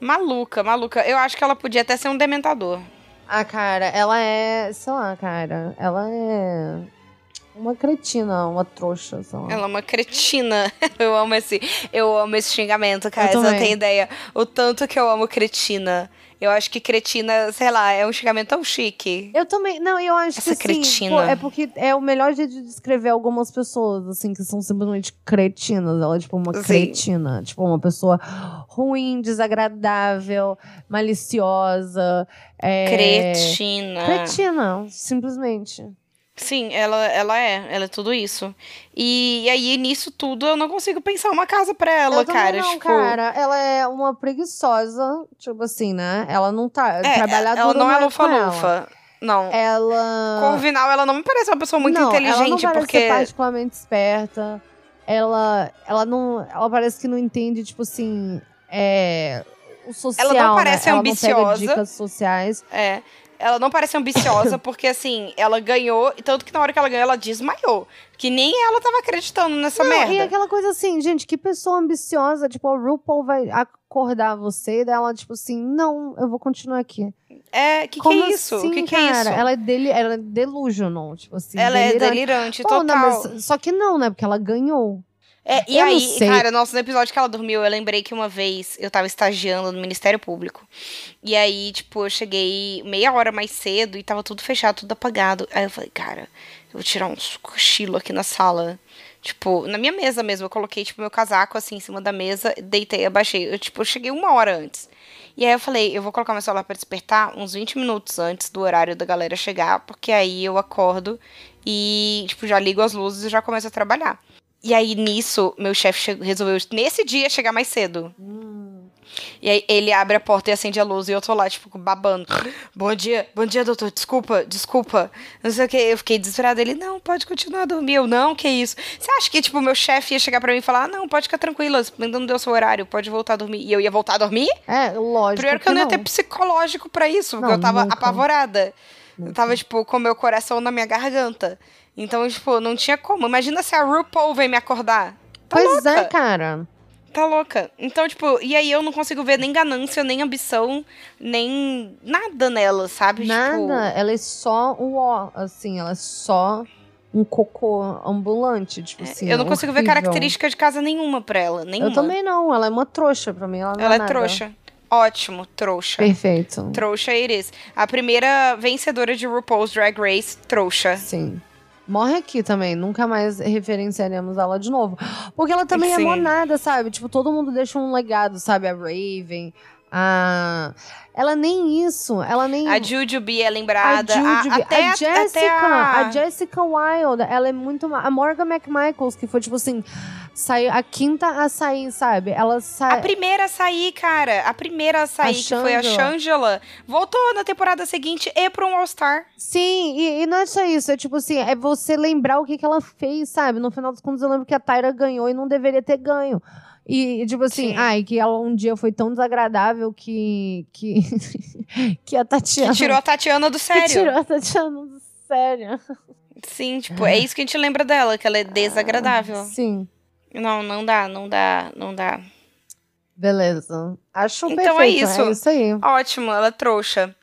Maluca, maluca. Eu acho que ela podia até ser um dementador. Ah, cara, ela é. Sei lá, cara. Ela é. Uma cretina, uma trouxa, sei lá. Ela é uma cretina. Eu amo esse, eu amo esse xingamento, cara. Eu Você não tem ideia. O tanto que eu amo cretina. Eu acho que cretina, sei lá, é um xingamento tão chique. Eu também. Não, eu acho Essa que sim. cretina. pô, é porque é o melhor jeito de descrever algumas pessoas, assim, que são simplesmente cretinas. Ela é tipo uma Sim. cretina. Tipo, uma pessoa ruim, desagradável, maliciosa. É... Cretina. Cretina, simplesmente. Sim, ela, ela é. Ela é tudo isso. E, aí, nisso tudo, eu não consigo pensar uma casa pra ela, eu cara. não, tipo, cara. Ela é uma preguiçosa, tipo assim, né? Ela não tá. é, trabalhar ela não é com lufa-lufa. Não. Ela. Corvinal, ela não me parece uma pessoa muito não, Ela não inteligente, parece porque. ser particularmente esperta. Ela, ela não. Ela parece que não entende, tipo assim. É, o social. Ela não parece né? Ela não pega ambiciosa. dicas sociais. É. Ela não parece ambiciosa, porque assim, ela ganhou, e tanto que na hora que ela ganhou, ela desmaiou. Que nem ela tava acreditando nessa não, merda. e aquela coisa assim, gente, que pessoa ambiciosa. Tipo, a RuPaul vai acordar você e dela, tipo assim, não, eu vou continuar aqui. É, que que Como é isso? Assim, o que que cara? é isso? Ela é, deli ela é delusional, tipo assim. Ela é delirante. delirante, Pô, total. não, só que não, né? Porque ela ganhou. É, e Eu aí, cara, nossa, no episódio que ela dormiu, eu lembrei que uma vez eu tava estagiando no Ministério Público. E aí, tipo, eu cheguei meia hora mais cedo e tava tudo fechado, tudo apagado. Aí eu falei, cara, eu vou tirar um cochilo aqui na sala. Tipo, na minha mesa mesmo, eu coloquei, tipo, meu casaco assim em cima da mesa, deitei, abaixei. Eu, tipo, eu cheguei uma hora antes. E aí eu falei, eu vou colocar meu celular pra despertar uns 20 minutos antes do horário da galera chegar, porque aí eu acordo e, tipo, já ligo as luzes e já começo a trabalhar. E aí, nisso, meu chefe che- resolveu, nesse dia, chegar mais cedo. E aí, ele abre a porta e acende a luz e eu tô lá, tipo, babando. Bom dia, bom dia, doutor, desculpa, desculpa. Não sei o que, eu fiquei desesperada. Ele, não, pode continuar a dormir. Eu, não, que isso. Você acha que, tipo, meu chefe ia chegar pra mim e falar, ah, não, pode ficar tranquila, ainda não deu seu horário, pode voltar a dormir. E eu ia voltar a dormir? É, lógico. Primeiro que eu não ia ter psicológico pra isso, porque Não, eu tava nunca. apavorada. Eu tava, tipo, com meu coração na minha garganta. Então, tipo, não tinha como. Imagina se a RuPaul vem me acordar. Tá Pois louca. é, cara. Tá louca. Então, tipo, e aí eu não consigo ver nem ganância, nem ambição, nem nada nela, sabe? Nada. Tipo, Ela é só um ó, assim, ela é só um cocô ambulante, tipo assim. eu não é consigo ver horrível. característica de casa nenhuma pra ela. Nenhuma. Eu também não, ela é uma trouxa pra mim. Ela, não Ela é nada. trouxa. Ótimo, trouxa. Perfeito. Trouxa Iris. A primeira vencedora de RuPaul's Drag Race, trouxa. Sim. Morre aqui também, nunca mais referenciaremos ela de novo. Porque ela também Sim. é monada, sabe? Tipo, todo mundo deixa um legado, sabe? A Raven, a. Ela nem isso, ela nem. A Jujubee é A lembrada. Jujubee, até, a Jessica, até a... a... Jessica Wilde, ela é muito. A Morgan McMichaels, que foi tipo assim, saiu a quinta a sair, sabe? Ela A sai. primeira a sair, cara. A primeira a sair, que foi a Shangela. Shangela. Voltou na temporada seguinte e pra um All-Star. Sim, e, e não é só isso, é tipo assim, é você lembrar o que, que ela fez, sabe? No final dos contos, eu lembro que a Tyra ganhou e não deveria ter ganho. E, tipo assim, Sim. ai, que ela um dia foi tão desagradável que. que, que a Tatiana. Que tirou a Tatiana do que sério. tirou a Tatiana do sério. Sim, tipo, é isso que a gente lembra dela, que ela é desagradável. Sim. Não, não dá, não dá, não dá. Beleza. Acho Então é perfeito. isso. É isso aí. Ótimo, ela é trouxa.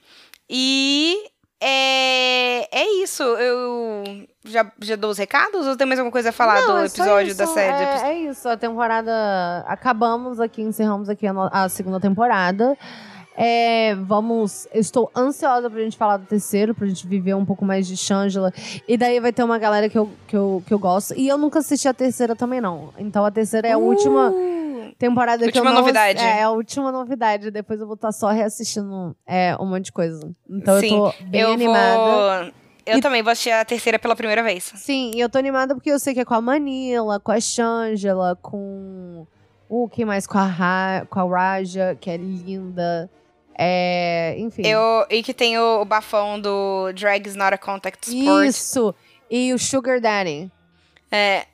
E é, é isso. Eu já, já dou os recados ou tem mais alguma coisa a falar Não, do é só episódio isso, da série? É, é isso, a temporada. Acabamos aqui, encerramos aqui a, no- a segunda temporada. É, vamos. Eu estou ansiosa pra gente falar do terceiro, pra gente viver um pouco mais de Shangela. E daí vai ter uma galera que eu, que eu, que eu gosto. E eu nunca assisti a terceira também, não. Então a terceira é a última Uh, temporada que eu última não. novidade. É, é a última novidade. Depois eu vou estar só reassistindo é, um monte de coisa. Então Sim, eu tô bem eu animada. vou. Eu E- também vou assistir a terceira pela primeira vez. Sim, e eu tô animada porque eu sei que é com a Manila, com a Shangela, com. Uh, quem mais? Com a, Ra... com a Raja, que é linda. É, enfim. Eu, e que tem o, o bafão do Drag is not a contact sport. Isso! E o Sugar Daddy. É,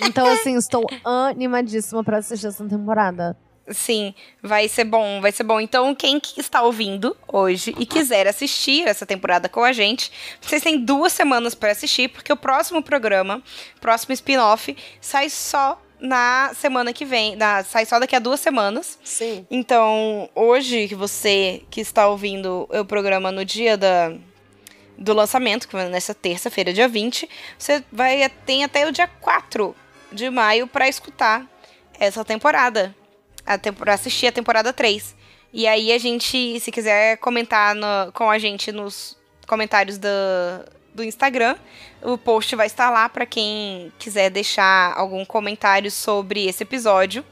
Então, assim, estou animadíssima pra assistir essa temporada. sim, vai ser bom, vai ser bom. Então, quem que está ouvindo hoje e quiser assistir essa temporada com a gente, vocês têm duas semanas para assistir, porque o próximo programa, próximo spin-off, sai só na semana que vem, na, sai só daqui a duas semanas. Sim. Então, hoje que você que está ouvindo o programa no dia da, do lançamento, que vai nessa terça-feira, dia 20, você vai tem até o dia 4 de maio para escutar essa temporada. A assistir a temporada 3. E aí a gente, se quiser comentar no- com a gente nos comentários do, do Instagram, o post vai estar lá para quem quiser deixar algum comentário sobre esse episódio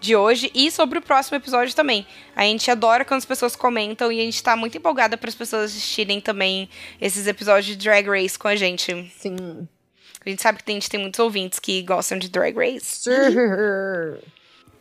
de hoje e sobre o próximo episódio também. A gente adora quando as pessoas comentam e a gente tá muito empolgada para as pessoas assistirem também esses episódios de Drag Race com a gente. Sim. A gente sabe que a gente tem muitos ouvintes que gostam de Drag Race.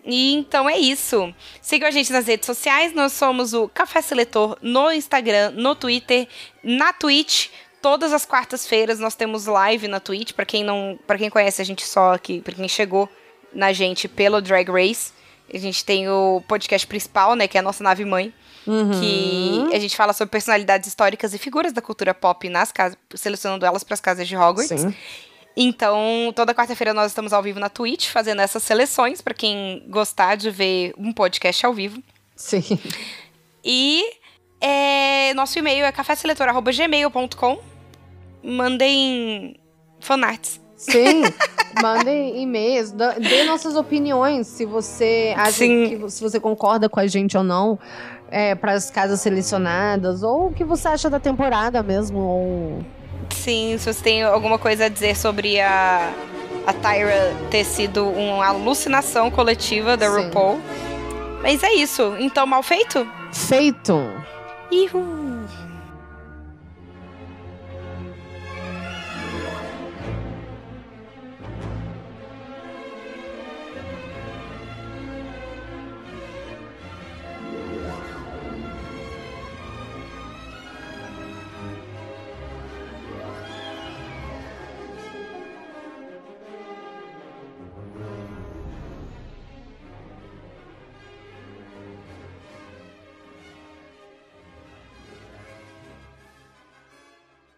E então é isso. Sigam a gente nas redes sociais. Nós somos o Café Seletor no Instagram, no Twitter, na Twitch. Todas as quartas-feiras nós temos live na Twitch. Pra quem não, para quem conhece a gente só aqui, para quem chegou na gente pelo Drag Race, a gente tem o podcast principal, né, que é a nossa nave mãe, que a gente fala sobre personalidades históricas e figuras da cultura pop nas casas, selecionando elas para as casas de Hogwarts. Sim. Então, toda quarta-feira nós estamos ao vivo na Twitch fazendo essas seleções pra quem gostar de ver um podcast ao vivo. Sim. E é, nosso e-mail é caféseletor.gmail.com. Mandem fanarts. Sim. Mandem e-mails, dê nossas opiniões, se você acha que se você concorda com a gente ou não, é, para as casas selecionadas, ou o que você acha da temporada mesmo, ou Sim, se você tem alguma coisa a dizer sobre a, a Tyra ter sido uma alucinação coletiva da Sim. RuPaul. Mas é isso. Então, mal feito? feito. Ihu!